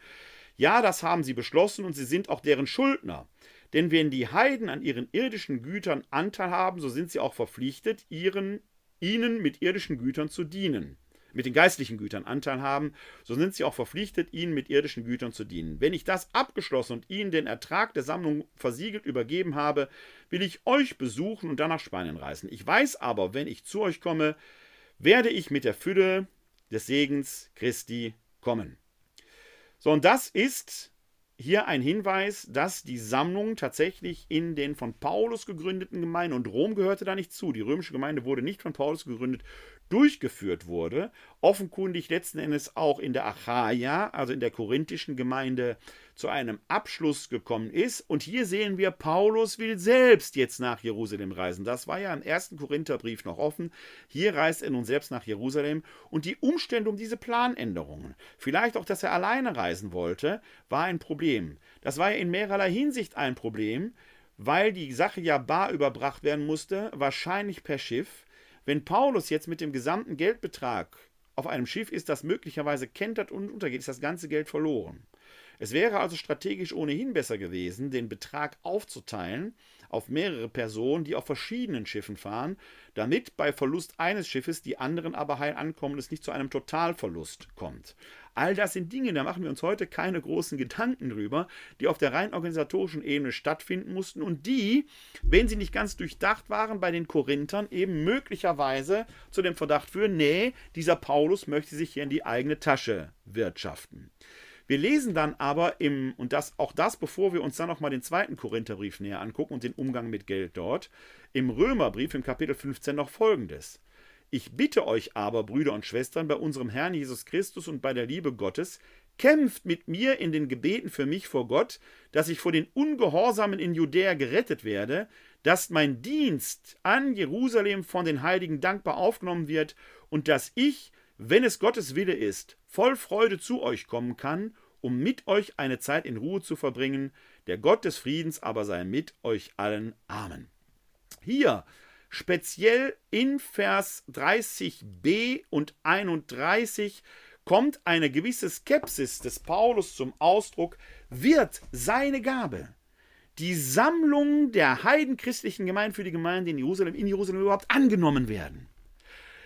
Ja, das haben sie beschlossen und sie sind auch deren Schuldner. Denn wenn die Heiden an ihren irdischen Gütern Anteil haben, so sind sie auch verpflichtet, ihren, ihnen mit irdischen Gütern zu dienen. Mit den geistlichen Gütern Anteil haben, so sind sie auch verpflichtet, ihnen mit irdischen Gütern zu dienen. Wenn ich das abgeschlossen und ihnen den Ertrag der Sammlung versiegelt übergeben habe, will ich euch besuchen und dann nach Spanien reisen. Ich weiß aber, wenn ich zu euch komme, werde ich mit der Fülle des Segens Christi kommen. So, und das ist hier ein Hinweis, dass die Sammlung tatsächlich in den von Paulus gegründeten Gemeinden, und Rom gehörte da nicht zu, die römische Gemeinde wurde nicht von Paulus gegründet, durchgeführt wurde, offenkundig letzten Endes auch in der Achaia, also in der korinthischen Gemeinde, zu einem Abschluss gekommen ist. Und hier sehen wir, Paulus will selbst jetzt nach Jerusalem reisen. Das war ja im ersten Korintherbrief noch offen. Hier reist er nun selbst nach Jerusalem. Und die Umstände um diese Planänderungen, vielleicht auch, dass er alleine reisen wollte, war ein Problem. Das war ja in mehrerlei Hinsicht ein Problem, weil die Sache ja bar überbracht werden musste, wahrscheinlich per Schiff. Wenn Paulus jetzt mit dem gesamten Geldbetrag auf einem Schiff ist, das möglicherweise kentert und untergeht, ist das ganze Geld verloren. Es wäre also strategisch ohnehin besser gewesen, den Betrag aufzuteilen auf mehrere Personen, die auf verschiedenen Schiffen fahren, damit bei Verlust eines Schiffes die anderen aber heil ankommen und es nicht zu einem Totalverlust kommt. All das sind Dinge, da machen wir uns heute keine großen Gedanken drüber, die auf der rein organisatorischen Ebene stattfinden mussten und die, wenn sie nicht ganz durchdacht waren, bei den Korinthern eben möglicherweise zu dem Verdacht führen, nee, dieser Paulus möchte sich hier in die eigene Tasche wirtschaften. Wir lesen dann aber im, und das, auch das, bevor wir uns dann nochmal den zweiten Korintherbrief näher angucken und den Umgang mit Geld dort, im Römerbrief im Kapitel 15 noch folgendes. Ich bitte euch aber, Brüder und Schwestern, bei unserem Herrn Jesus Christus und bei der Liebe Gottes, kämpft mit mir in den Gebeten für mich vor Gott, dass ich vor den Ungehorsamen in Judäa gerettet werde, dass mein Dienst an Jerusalem von den Heiligen dankbar aufgenommen wird und dass ich, wenn es Gottes Wille ist, voll Freude zu euch kommen kann, um mit euch eine Zeit in Ruhe zu verbringen. Der Gott des Friedens aber sei mit euch allen. Amen. Hier speziell in Vers 30b und 31 kommt eine gewisse Skepsis des Paulus zum Ausdruck, wird seine Gabe, die Sammlung der heidenchristlichen Gemeinde für die Gemeinde in Jerusalem, in Jerusalem überhaupt angenommen werden.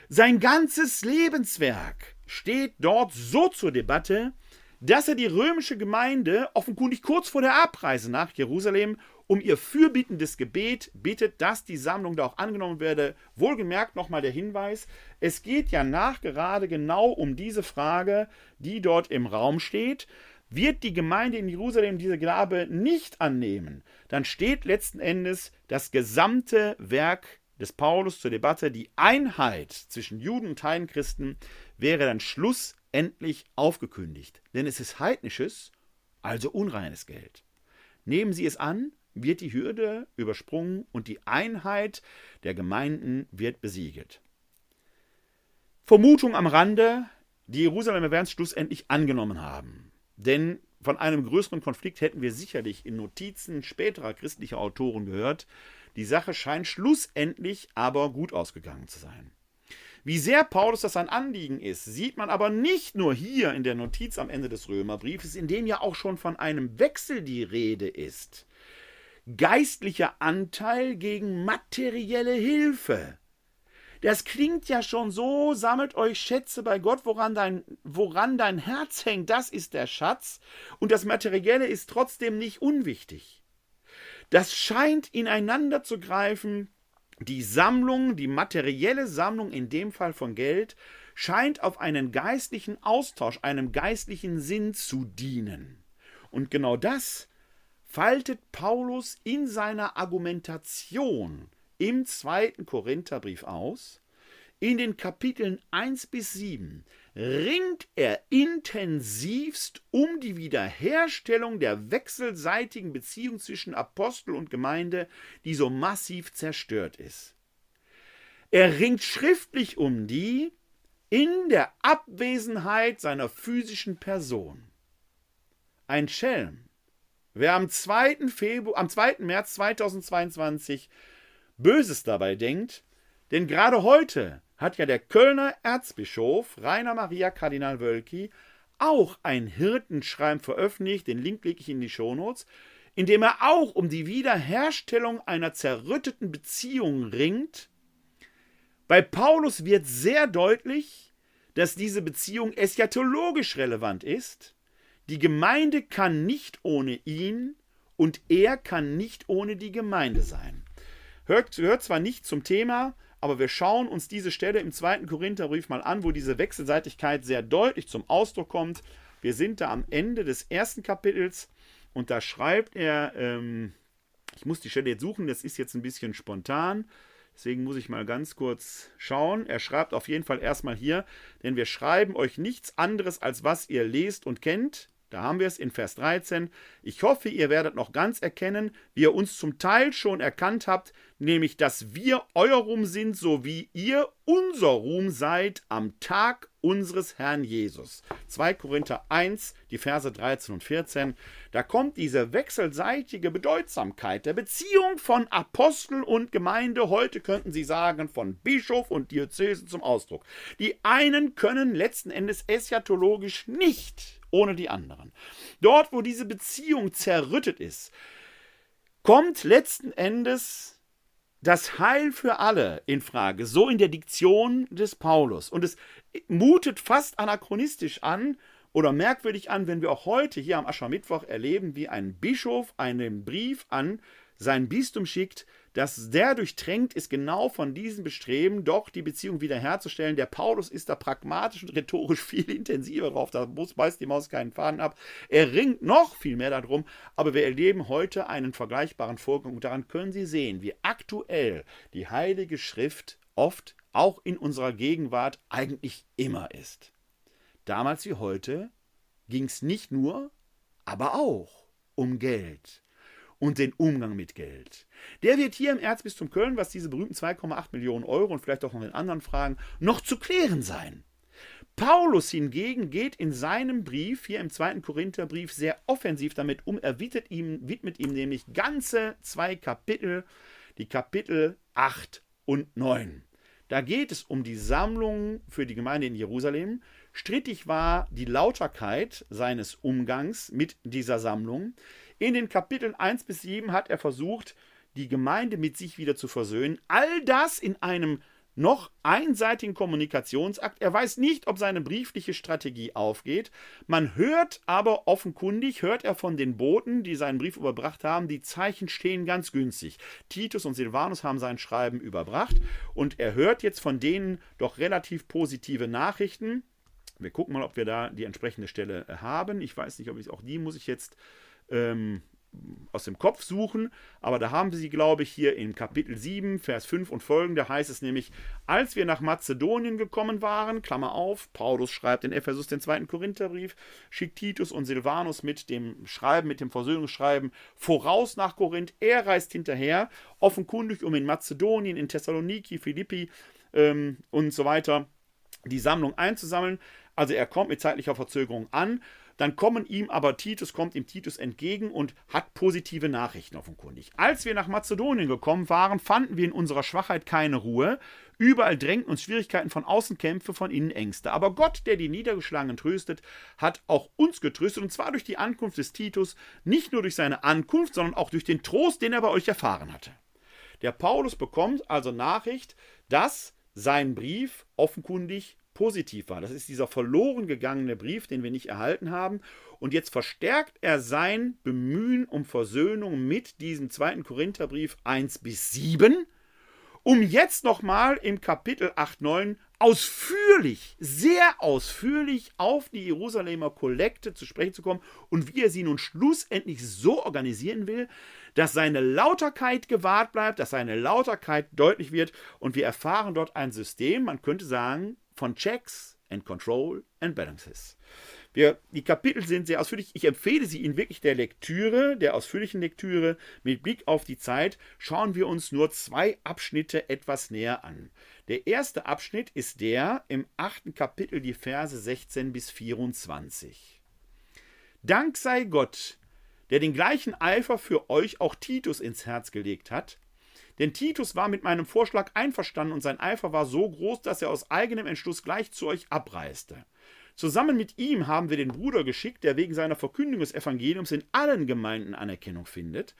Sein ganzes Lebenswerk steht dort so zur Debatte, dass er die römische Gemeinde offenkundig kurz vor der Abreise nach Jerusalem um ihr fürbittendes Gebet bittet, dass die Sammlung da auch angenommen werde. Wohlgemerkt nochmal der Hinweis, es geht ja nachgerade genau um diese Frage, die dort im Raum steht. Wird die Gemeinde in Jerusalem diese Gabe nicht annehmen, dann steht letzten Endes das gesamte Werk des Paulus zur Debatte, die Einheit zwischen Juden und Heidenchristen wäre dann schlussendlich aufgekündigt. Denn es ist heidnisches, also unreines Geld. Nehmen Sie es an, wird die Hürde übersprungen und die Einheit der Gemeinden wird besiegelt. Vermutung am Rande, die Jerusalemer werden es schlussendlich angenommen haben. Denn von einem größeren Konflikt hätten wir sicherlich in Notizen späterer christlicher Autoren gehört. Die Sache scheint schlussendlich aber gut ausgegangen zu sein. Wie sehr Paulus das ein Anliegen ist, sieht man aber nicht nur hier in der Notiz am Ende des Römerbriefes, in dem ja auch schon von einem Wechsel die Rede ist. Geistlicher Anteil gegen materielle Hilfe. Das klingt ja schon so, sammelt euch Schätze bei Gott, woran dein, woran dein Herz hängt, das ist der Schatz, und das Materielle ist trotzdem nicht unwichtig. Das scheint ineinander zu greifen. Die Sammlung, die materielle Sammlung in dem Fall von Geld, scheint auf einen geistlichen Austausch, einem geistlichen Sinn zu dienen. Und genau das faltet Paulus in seiner Argumentation im zweiten Korintherbrief aus. In den Kapiteln 1 bis 7 ringt er intensivst um die Wiederherstellung der wechselseitigen Beziehung zwischen Apostel und Gemeinde, die so massiv zerstört ist. Er ringt schriftlich um die in der Abwesenheit seiner physischen Person. Ein Schelm. Wer am 2. Februar, am 2. März 2022 Böses dabei denkt, denn gerade heute hat ja der Kölner Erzbischof Rainer Maria Kardinal Wölki auch ein Hirtenschreiben veröffentlicht, den Link lege ich in die Shownotes, in dem er auch um die Wiederherstellung einer zerrütteten Beziehung ringt. Bei Paulus wird sehr deutlich, dass diese Beziehung eschatologisch relevant ist. Die Gemeinde kann nicht ohne ihn und er kann nicht ohne die Gemeinde sein. Hört, gehört zwar nicht zum Thema, aber wir schauen uns diese Stelle im zweiten Korintherbrief mal an, wo diese Wechselseitigkeit sehr deutlich zum Ausdruck kommt. Wir sind da am Ende des ersten Kapitels und da schreibt er, ähm, ich muss die Stelle jetzt suchen, das ist jetzt ein bisschen spontan, deswegen muss ich mal ganz kurz schauen. Er schreibt auf jeden Fall erstmal hier, denn wir schreiben euch nichts anderes, als was ihr lest und kennt, da haben wir es in Vers 13. Ich hoffe, ihr werdet noch ganz erkennen, wie ihr uns zum Teil schon erkannt habt, nämlich dass wir euer Ruhm sind, so wie ihr unser Ruhm seid am Tag unseres Herrn Jesus. 2 Korinther 1, die Verse 13 und 14. Da kommt diese wechselseitige Bedeutsamkeit der Beziehung von Apostel und Gemeinde, heute könnten Sie sagen von Bischof und Diözese zum Ausdruck. Die einen können letzten Endes eschatologisch nicht ohne die anderen. Dort, wo diese Beziehung zerrüttet ist, kommt letzten Endes das Heil für alle in Frage, so in der Diktion des Paulus. Und es mutet fast anachronistisch an oder merkwürdig an, wenn wir auch heute hier am Aschermittwoch erleben, wie ein Bischof einen Brief an sein Bistum schickt, dass der durchtränkt ist genau von diesem Bestreben, doch die Beziehung wiederherzustellen. Der Paulus ist da pragmatisch und rhetorisch viel intensiver drauf, da muss, beißt die Maus keinen Faden ab. Er ringt noch viel mehr darum, aber wir erleben heute einen vergleichbaren Vorgang und daran können Sie sehen, wie aktuell die Heilige Schrift oft auch in unserer Gegenwart eigentlich immer ist. Damals wie heute ging es nicht nur, aber auch um Geld und den Umgang mit Geld. Der wird hier im Erzbistum Köln, was diese berühmten 2,8 Millionen Euro und vielleicht auch noch in anderen Fragen, noch zu klären sein. Paulus hingegen geht in seinem Brief, hier im zweiten Korintherbrief, sehr offensiv damit um. Er widmet ihm, widmet ihm nämlich ganze zwei Kapitel, die Kapitel 8 und 9. Da geht es um die Sammlung für die Gemeinde in Jerusalem. Strittig war die Lauterkeit seines Umgangs mit dieser Sammlung. In den Kapiteln 1 bis 7 hat er versucht, die Gemeinde mit sich wieder zu versöhnen. All das in einem noch einseitigen Kommunikationsakt. Er weiß nicht, ob seine briefliche Strategie aufgeht. Man hört aber offenkundig, hört er von den Boten, die seinen Brief überbracht haben, die Zeichen stehen ganz günstig. Titus und Silvanus haben sein Schreiben überbracht und er hört jetzt von denen doch relativ positive Nachrichten. Wir gucken mal, ob wir da die entsprechende Stelle haben. Ich weiß nicht, ob ich auch die muss ich jetzt ähm, aus dem Kopf suchen, aber da haben sie, glaube ich, hier in Kapitel 7, Vers 5 und folgende heißt es nämlich, als wir nach Mazedonien gekommen waren, Klammer auf, Paulus schreibt in Ephesus den zweiten Korintherbrief, schickt Titus und Silvanus mit dem Schreiben, mit dem Versöhnungsschreiben voraus nach Korinth, er reist hinterher, offenkundig, um in Mazedonien, in Thessaloniki, Philippi ähm, und so weiter die Sammlung einzusammeln. Also er kommt mit zeitlicher Verzögerung an dann kommen ihm aber Titus, kommt ihm Titus entgegen und hat positive Nachrichten offenkundig. Als wir nach Mazedonien gekommen waren, fanden wir in unserer Schwachheit keine Ruhe. Überall drängten uns Schwierigkeiten von außen Kämpfe, von innen Ängste. Aber Gott, der die Niedergeschlagenen tröstet, hat auch uns getröstet, und zwar durch die Ankunft des Titus, nicht nur durch seine Ankunft, sondern auch durch den Trost, den er bei euch erfahren hatte. Der Paulus bekommt also Nachricht, dass sein Brief offenkundig positiv war. Das ist dieser verloren gegangene Brief, den wir nicht erhalten haben. Und jetzt verstärkt er sein Bemühen um Versöhnung mit diesem zweiten Korintherbrief 1 bis 7, um jetzt nochmal im Kapitel 8, 9 ausführlich, sehr ausführlich auf die Jerusalemer Kollekte zu sprechen zu kommen und wie er sie nun schlussendlich so organisieren will, dass seine Lauterkeit gewahrt bleibt, dass seine Lauterkeit deutlich wird und wir erfahren dort ein System, man könnte sagen, von Checks and Control and Balances. Wir, die Kapitel sind sehr ausführlich. Ich empfehle sie Ihnen wirklich der Lektüre, der ausführlichen Lektüre. Mit Blick auf die Zeit schauen wir uns nur zwei Abschnitte etwas näher an. Der erste Abschnitt ist der im achten Kapitel, die Verse 16 bis 24. Dank sei Gott, der den gleichen Eifer für euch auch Titus ins Herz gelegt hat, denn Titus war mit meinem Vorschlag einverstanden und sein Eifer war so groß, dass er aus eigenem Entschluss gleich zu euch abreiste. Zusammen mit ihm haben wir den Bruder geschickt, der wegen seiner Verkündigung des Evangeliums in allen Gemeinden Anerkennung findet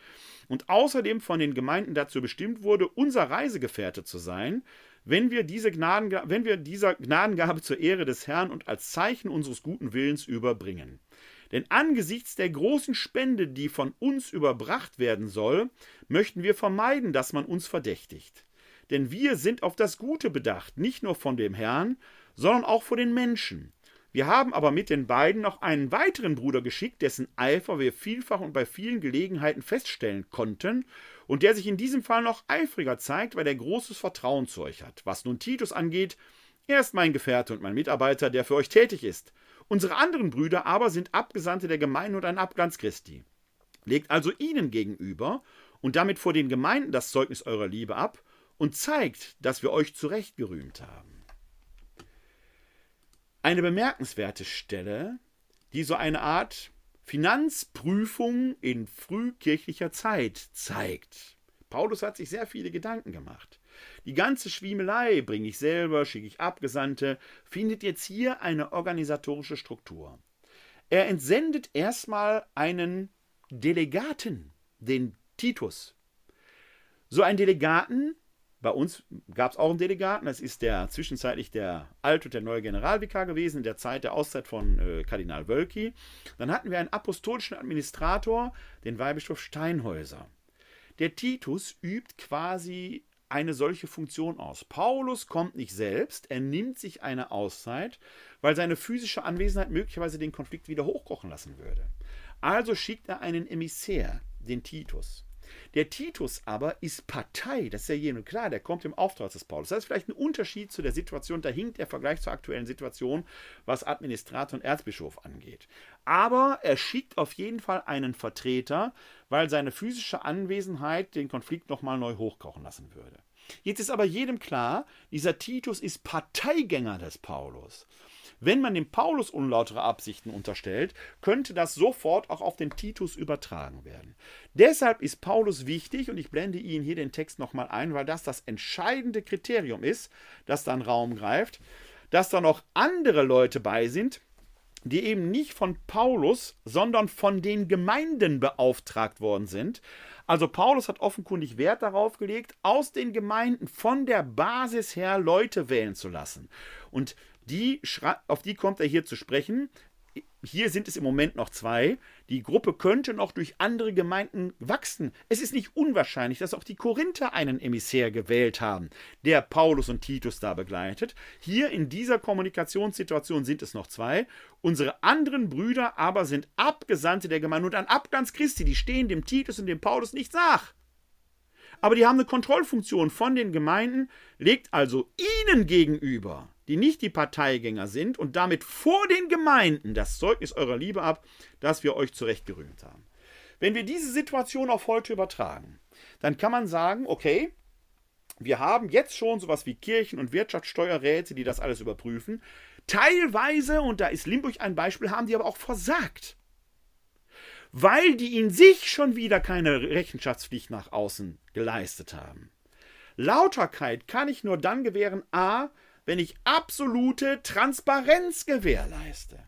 und außerdem von den Gemeinden dazu bestimmt wurde, unser Reisegefährte zu sein, wenn wir, diese Gnadengabe, wenn wir dieser Gnadengabe zur Ehre des Herrn und als Zeichen unseres guten Willens überbringen. Denn angesichts der großen Spende, die von uns überbracht werden soll, möchten wir vermeiden, dass man uns verdächtigt. Denn wir sind auf das Gute bedacht, nicht nur von dem Herrn, sondern auch vor den Menschen. Wir haben aber mit den beiden noch einen weiteren Bruder geschickt, dessen Eifer wir vielfach und bei vielen Gelegenheiten feststellen konnten und der sich in diesem Fall noch eifriger zeigt, weil er großes Vertrauen zu euch hat. Was nun Titus angeht, er ist mein Gefährte und mein Mitarbeiter, der für euch tätig ist. Unsere anderen Brüder aber sind Abgesandte der Gemeinde und ein Abglanz Christi. Legt also ihnen gegenüber und damit vor den Gemeinden das Zeugnis eurer Liebe ab und zeigt, dass wir euch zurecht gerühmt haben. Eine bemerkenswerte Stelle, die so eine Art Finanzprüfung in frühkirchlicher Zeit zeigt. Paulus hat sich sehr viele Gedanken gemacht. Die ganze Schwiemelei, bringe ich selber, schicke ich Abgesandte, findet jetzt hier eine organisatorische Struktur. Er entsendet erstmal einen Delegaten, den Titus. So ein Delegaten, bei uns gab es auch einen Delegaten, das ist der zwischenzeitlich der alte und der neue Generalvikar gewesen, in der Zeit der Auszeit von äh, Kardinal Wölki. Dann hatten wir einen apostolischen Administrator, den Weihbischof Steinhäuser. Der Titus übt quasi eine solche Funktion aus. Paulus kommt nicht selbst, er nimmt sich eine Auszeit, weil seine physische Anwesenheit möglicherweise den Konflikt wieder hochkochen lassen würde. Also schickt er einen Emissär, den Titus. Der Titus aber ist Partei, das ist ja jedem klar, der kommt im Auftrag des Paulus. Das ist vielleicht ein Unterschied zu der Situation, da hinkt der Vergleich zur aktuellen Situation, was Administrator und Erzbischof angeht. Aber er schickt auf jeden Fall einen Vertreter, weil seine physische Anwesenheit den Konflikt nochmal neu hochkochen lassen würde. Jetzt ist aber jedem klar, dieser Titus ist Parteigänger des Paulus. Wenn man dem Paulus unlautere Absichten unterstellt, könnte das sofort auch auf den Titus übertragen werden. Deshalb ist Paulus wichtig, und ich blende Ihnen hier den Text nochmal ein, weil das das entscheidende Kriterium ist, das dann Raum greift, dass da noch andere Leute bei sind, die eben nicht von Paulus, sondern von den Gemeinden beauftragt worden sind. Also Paulus hat offenkundig Wert darauf gelegt, aus den Gemeinden von der Basis her Leute wählen zu lassen. Und die, auf die kommt er hier zu sprechen. Hier sind es im Moment noch zwei. Die Gruppe könnte noch durch andere Gemeinden wachsen. Es ist nicht unwahrscheinlich, dass auch die Korinther einen Emissär gewählt haben, der Paulus und Titus da begleitet. Hier in dieser Kommunikationssituation sind es noch zwei. Unsere anderen Brüder aber sind Abgesandte der Gemeinde und ein Abglanz Christi. Die stehen dem Titus und dem Paulus nicht nach. Aber die haben eine Kontrollfunktion von den Gemeinden, legt also ihnen gegenüber die nicht die Parteigänger sind und damit vor den Gemeinden das Zeugnis eurer Liebe ab, das wir euch zurechtgerühmt haben. Wenn wir diese Situation auf heute übertragen, dann kann man sagen, okay, wir haben jetzt schon sowas wie Kirchen- und Wirtschaftssteuerräte, die das alles überprüfen. Teilweise, und da ist Limburg ein Beispiel, haben die aber auch versagt. Weil die in sich schon wieder keine Rechenschaftspflicht nach außen geleistet haben. Lauterkeit kann ich nur dann gewähren, a, wenn ich absolute Transparenz gewährleiste.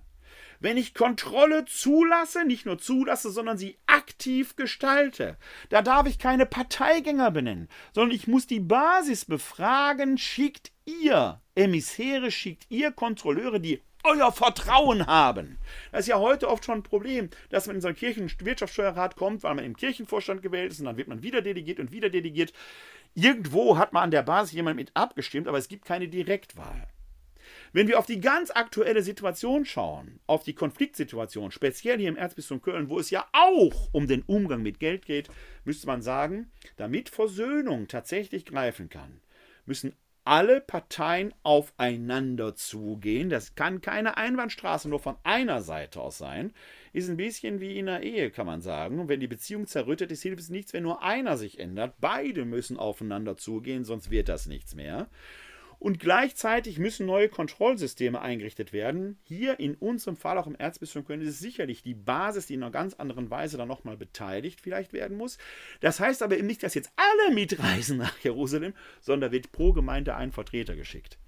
Wenn ich Kontrolle zulasse, nicht nur zulasse, sondern sie aktiv gestalte. Da darf ich keine Parteigänger benennen, sondern ich muss die Basis befragen, schickt ihr Emissäre, schickt ihr Kontrolleure, die euer Vertrauen haben. Das ist ja heute oft schon ein Problem, dass man in so einen Kirchenwirtschaftssteuerrat kommt, weil man im Kirchenvorstand gewählt ist und dann wird man wieder delegiert und wieder delegiert. Irgendwo hat man an der Basis jemand mit abgestimmt, aber es gibt keine Direktwahl. Wenn wir auf die ganz aktuelle Situation schauen, auf die Konfliktsituation, speziell hier im Erzbistum Köln, wo es ja auch um den Umgang mit Geld geht, müsste man sagen, damit Versöhnung tatsächlich greifen kann, müssen alle Parteien aufeinander zugehen. Das kann keine Einbahnstraße nur von einer Seite aus sein. Ist ein bisschen wie in einer Ehe, kann man sagen. Und wenn die Beziehung zerrüttet ist, hilft es nichts, wenn nur einer sich ändert. Beide müssen aufeinander zugehen, sonst wird das nichts mehr. Und gleichzeitig müssen neue Kontrollsysteme eingerichtet werden. Hier in unserem Fall, auch im Erzbistum Köln, ist es sicherlich die Basis, die in einer ganz anderen Weise dann nochmal beteiligt vielleicht werden muss. Das heißt aber eben nicht, dass jetzt alle mitreisen nach Jerusalem, sondern wird pro Gemeinde ein Vertreter geschickt.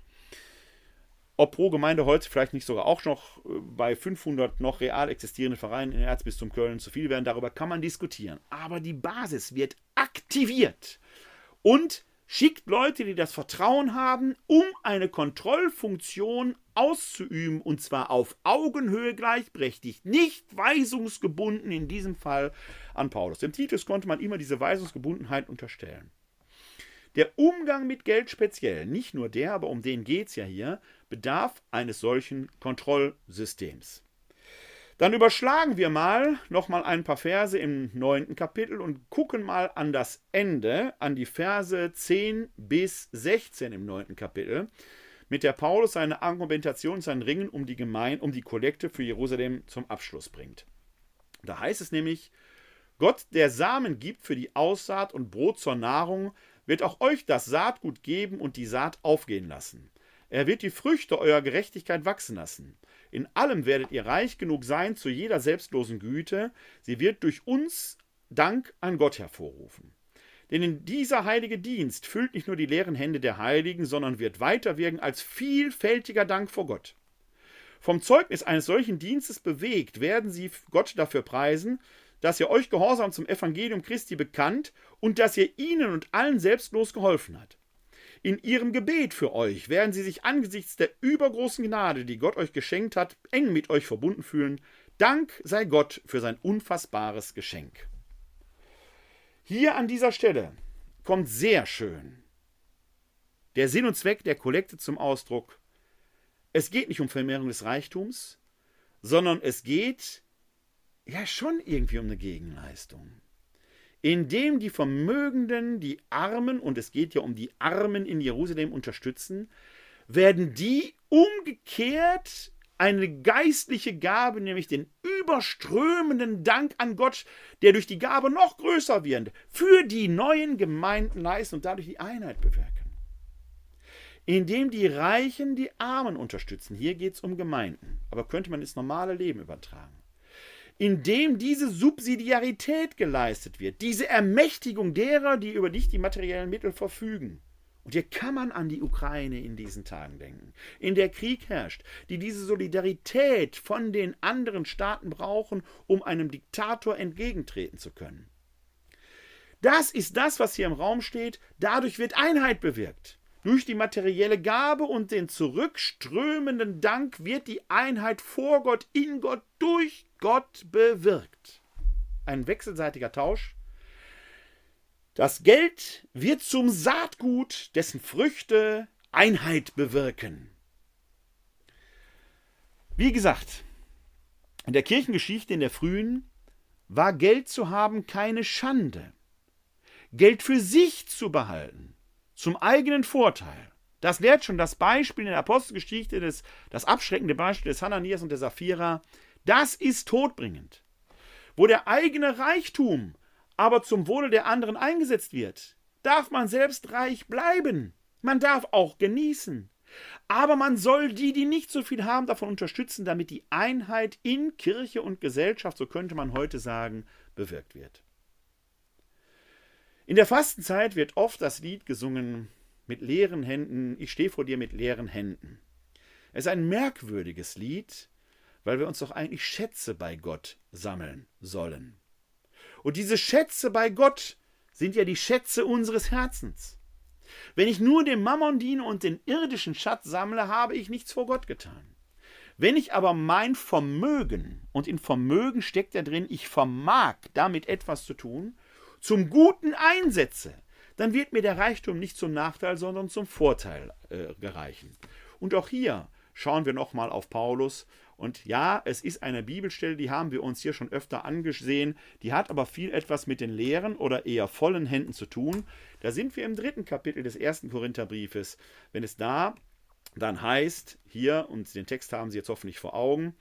Ob pro Gemeinde heute vielleicht nicht sogar auch noch äh, bei 500 noch real existierenden Vereinen im Erzbistum Köln zu viel werden, darüber kann man diskutieren. Aber die Basis wird aktiviert. Und Schickt Leute, die das Vertrauen haben, um eine Kontrollfunktion auszuüben und zwar auf Augenhöhe gleichberechtigt, nicht weisungsgebunden in diesem Fall an Paulus. Dem Titus konnte man immer diese Weisungsgebundenheit unterstellen. Der Umgang mit Geld speziell, nicht nur der, aber um den geht es ja hier, bedarf eines solchen Kontrollsystems. Dann überschlagen wir mal nochmal ein paar Verse im neunten Kapitel und gucken mal an das Ende, an die Verse 10 bis 16 im neunten Kapitel, mit der Paulus seine Argumentation, sein Ringen um die Gemeinde, um die Kollekte für Jerusalem zum Abschluss bringt. Da heißt es nämlich, Gott, der Samen gibt für die Aussaat und Brot zur Nahrung, wird auch euch das Saatgut geben und die Saat aufgehen lassen. Er wird die Früchte eurer Gerechtigkeit wachsen lassen. In allem werdet ihr reich genug sein zu jeder selbstlosen Güte. Sie wird durch uns Dank an Gott hervorrufen. Denn in dieser heilige Dienst füllt nicht nur die leeren Hände der Heiligen, sondern wird weiterwirken als vielfältiger Dank vor Gott. Vom Zeugnis eines solchen Dienstes bewegt, werden sie Gott dafür preisen, dass ihr euch gehorsam zum Evangelium Christi bekannt und dass ihr ihnen und allen selbstlos geholfen hat. In ihrem Gebet für euch werden sie sich angesichts der übergroßen Gnade, die Gott euch geschenkt hat, eng mit euch verbunden fühlen. Dank sei Gott für sein unfassbares Geschenk. Hier an dieser Stelle kommt sehr schön der Sinn und Zweck der Kollekte zum Ausdruck. Es geht nicht um Vermehrung des Reichtums, sondern es geht ja schon irgendwie um eine Gegenleistung indem die Vermögenden die Armen, und es geht ja um die Armen in Jerusalem, unterstützen, werden die umgekehrt eine geistliche Gabe, nämlich den überströmenden Dank an Gott, der durch die Gabe noch größer wird, für die neuen Gemeinden leisten und dadurch die Einheit bewirken. Indem die Reichen die Armen unterstützen. Hier geht es um Gemeinden, aber könnte man ins normale Leben übertragen indem diese Subsidiarität geleistet wird, diese Ermächtigung derer, die über nicht die materiellen Mittel verfügen. Und hier kann man an die Ukraine in diesen Tagen denken, in der Krieg herrscht, die diese Solidarität von den anderen Staaten brauchen, um einem Diktator entgegentreten zu können. Das ist das, was hier im Raum steht. Dadurch wird Einheit bewirkt. Durch die materielle Gabe und den zurückströmenden Dank wird die Einheit vor Gott, in Gott, durch Gott bewirkt. Ein wechselseitiger Tausch. Das Geld wird zum Saatgut, dessen Früchte Einheit bewirken. Wie gesagt, in der Kirchengeschichte in der frühen war Geld zu haben keine Schande. Geld für sich zu behalten, zum eigenen Vorteil. Das lehrt schon das Beispiel in der Apostelgeschichte, des, das abschreckende Beispiel des Hananias und der Sapphira. Das ist todbringend. Wo der eigene Reichtum aber zum Wohle der anderen eingesetzt wird, darf man selbst reich bleiben. Man darf auch genießen. Aber man soll die, die nicht so viel haben, davon unterstützen, damit die Einheit in Kirche und Gesellschaft, so könnte man heute sagen, bewirkt wird. In der Fastenzeit wird oft das Lied gesungen mit leeren Händen, ich stehe vor dir mit leeren Händen. Es ist ein merkwürdiges Lied, weil wir uns doch eigentlich Schätze bei Gott sammeln sollen. Und diese Schätze bei Gott sind ja die Schätze unseres Herzens. Wenn ich nur dem Mammon diene und den irdischen Schatz sammle, habe ich nichts vor Gott getan. Wenn ich aber mein Vermögen, und in Vermögen steckt ja drin, ich vermag damit etwas zu tun, zum Guten einsetze, dann wird mir der Reichtum nicht zum Nachteil, sondern zum Vorteil äh, gereichen. Und auch hier schauen wir nochmal auf Paulus. Und ja, es ist eine Bibelstelle, die haben wir uns hier schon öfter angesehen, die hat aber viel etwas mit den leeren oder eher vollen Händen zu tun. Da sind wir im dritten Kapitel des ersten Korintherbriefes. Wenn es da dann heißt, hier, und den Text haben Sie jetzt hoffentlich vor Augen,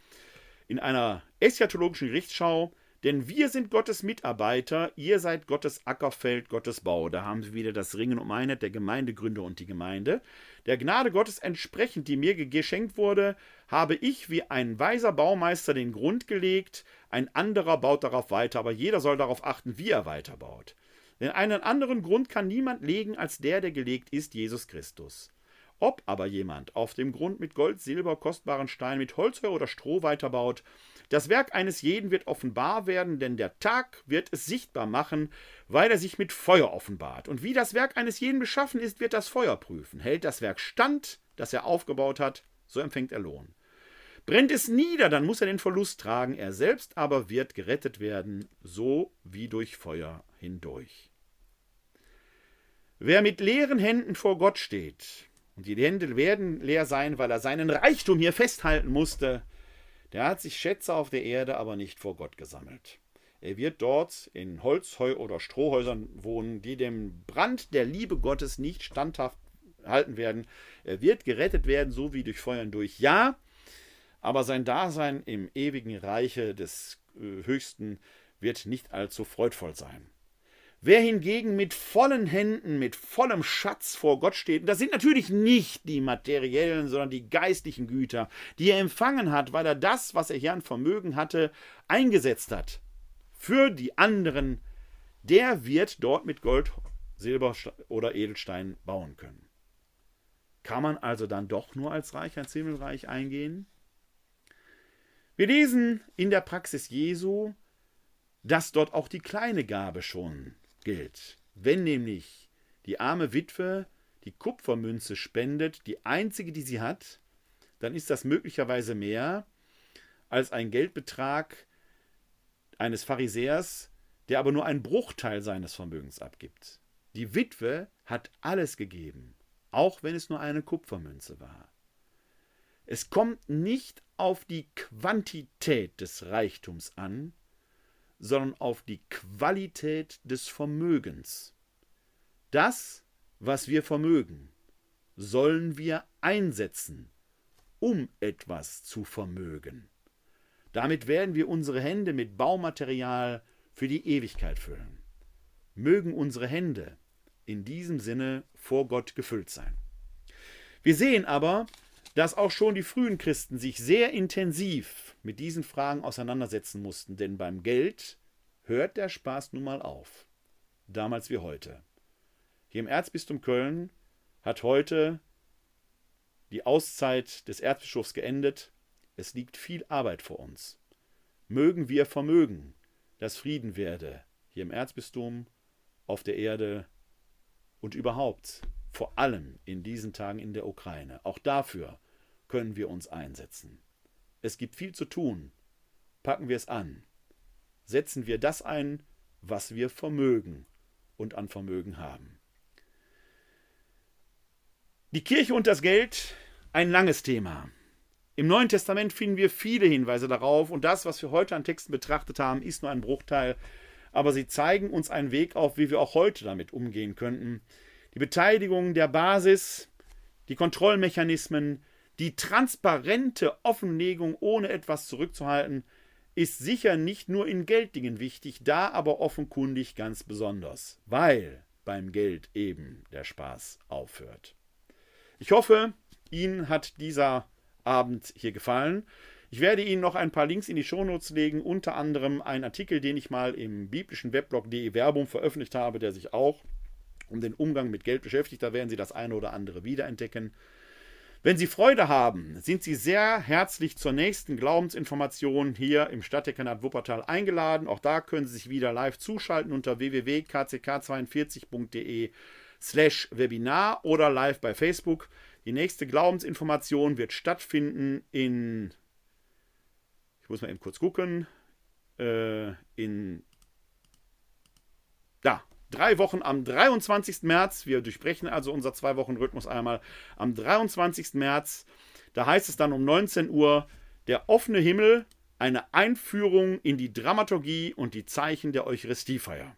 in einer eschatologischen Gerichtsschau, denn wir sind Gottes Mitarbeiter, ihr seid Gottes Ackerfeld, Gottes Bau. Da haben wir wieder das Ringen um Einheit der Gemeindegründer und die Gemeinde. Der Gnade Gottes entsprechend, die mir geschenkt wurde, habe ich wie ein weiser Baumeister den Grund gelegt, ein anderer baut darauf weiter, aber jeder soll darauf achten, wie er weiterbaut. Denn einen anderen Grund kann niemand legen als der, der gelegt ist, Jesus Christus. Ob aber jemand auf dem Grund mit Gold, Silber, kostbaren Steinen, mit Holzfeuer oder Stroh weiterbaut, das Werk eines jeden wird offenbar werden, denn der Tag wird es sichtbar machen, weil er sich mit Feuer offenbart. Und wie das Werk eines jeden beschaffen ist, wird das Feuer prüfen. Hält das Werk stand, das er aufgebaut hat, so empfängt er Lohn. Brennt es nieder, dann muss er den Verlust tragen, er selbst aber wird gerettet werden, so wie durch Feuer hindurch. Wer mit leeren Händen vor Gott steht, und die Hände werden leer sein, weil er seinen Reichtum hier festhalten musste. Der hat sich Schätze auf der Erde aber nicht vor Gott gesammelt. Er wird dort in Holzheu- oder Strohhäusern wohnen, die dem Brand der Liebe Gottes nicht standhaft halten werden. Er wird gerettet werden, so wie durch Feuer durch. Ja, aber sein Dasein im ewigen Reiche des äh, Höchsten wird nicht allzu freudvoll sein. Wer hingegen mit vollen Händen, mit vollem Schatz vor Gott steht, und das sind natürlich nicht die materiellen, sondern die geistlichen Güter, die er empfangen hat, weil er das, was er hier an Vermögen hatte, eingesetzt hat für die anderen, der wird dort mit Gold, Silber oder Edelstein bauen können. Kann man also dann doch nur als Reich ans Himmelreich eingehen? Wir lesen in der Praxis Jesu, dass dort auch die kleine Gabe schon gilt. Wenn nämlich die arme Witwe die Kupfermünze spendet, die einzige, die sie hat, dann ist das möglicherweise mehr als ein Geldbetrag eines Pharisäers, der aber nur einen Bruchteil seines Vermögens abgibt. Die Witwe hat alles gegeben, auch wenn es nur eine Kupfermünze war. Es kommt nicht auf die Quantität des Reichtums an, sondern auf die Qualität des Vermögens. Das, was wir vermögen, sollen wir einsetzen, um etwas zu vermögen. Damit werden wir unsere Hände mit Baumaterial für die Ewigkeit füllen. Mögen unsere Hände in diesem Sinne vor Gott gefüllt sein. Wir sehen aber, dass auch schon die frühen Christen sich sehr intensiv mit diesen Fragen auseinandersetzen mussten, denn beim Geld hört der Spaß nun mal auf. Damals wie heute. Hier im Erzbistum Köln hat heute die Auszeit des Erzbischofs geendet. Es liegt viel Arbeit vor uns. Mögen wir vermögen, dass Frieden werde, hier im Erzbistum, auf der Erde und überhaupt vor allem in diesen Tagen in der Ukraine. Auch dafür können wir uns einsetzen. Es gibt viel zu tun packen wir es an. Setzen wir das ein, was wir vermögen und an Vermögen haben. Die Kirche und das Geld, ein langes Thema. Im Neuen Testament finden wir viele Hinweise darauf und das, was wir heute an Texten betrachtet haben, ist nur ein Bruchteil, aber sie zeigen uns einen Weg auf, wie wir auch heute damit umgehen könnten. Die Beteiligung der Basis, die Kontrollmechanismen, die transparente Offenlegung ohne etwas zurückzuhalten, ist sicher nicht nur in Gelddingen wichtig, da aber offenkundig ganz besonders, weil beim Geld eben der Spaß aufhört. Ich hoffe, Ihnen hat dieser Abend hier gefallen. Ich werde Ihnen noch ein paar Links in die Shownotes legen, unter anderem einen Artikel, den ich mal im biblischen Weblog.de Werbung veröffentlicht habe, der sich auch um den Umgang mit Geld beschäftigt. Da werden Sie das eine oder andere wiederentdecken. Wenn Sie Freude haben, sind Sie sehr herzlich zur nächsten Glaubensinformation hier im Stadtdekanat Wuppertal eingeladen. Auch da können Sie sich wieder live zuschalten unter www.kck42.de slash Webinar oder live bei Facebook. Die nächste Glaubensinformation wird stattfinden in, ich muss mal eben kurz gucken, äh, in, drei Wochen am 23. März. Wir durchbrechen also unser zwei Wochen Rhythmus einmal am 23. März. Da heißt es dann um 19 Uhr der offene Himmel, eine Einführung in die Dramaturgie und die Zeichen der Eucharistiefeier.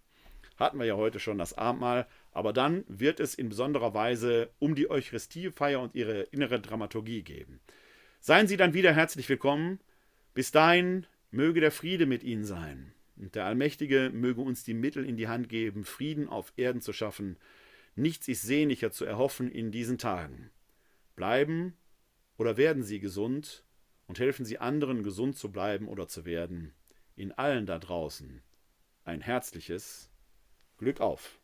Hatten wir ja heute schon das Abendmahl, aber dann wird es in besonderer Weise um die Eucharistiefeier und ihre innere Dramaturgie gehen. Seien Sie dann wieder herzlich willkommen. Bis dahin möge der Friede mit Ihnen sein. Und der Allmächtige möge uns die Mittel in die Hand geben, Frieden auf Erden zu schaffen. Nichts ist sehnlicher zu erhoffen in diesen Tagen. Bleiben oder werden Sie gesund und helfen Sie anderen, gesund zu bleiben oder zu werden. In allen da draußen ein herzliches Glück auf.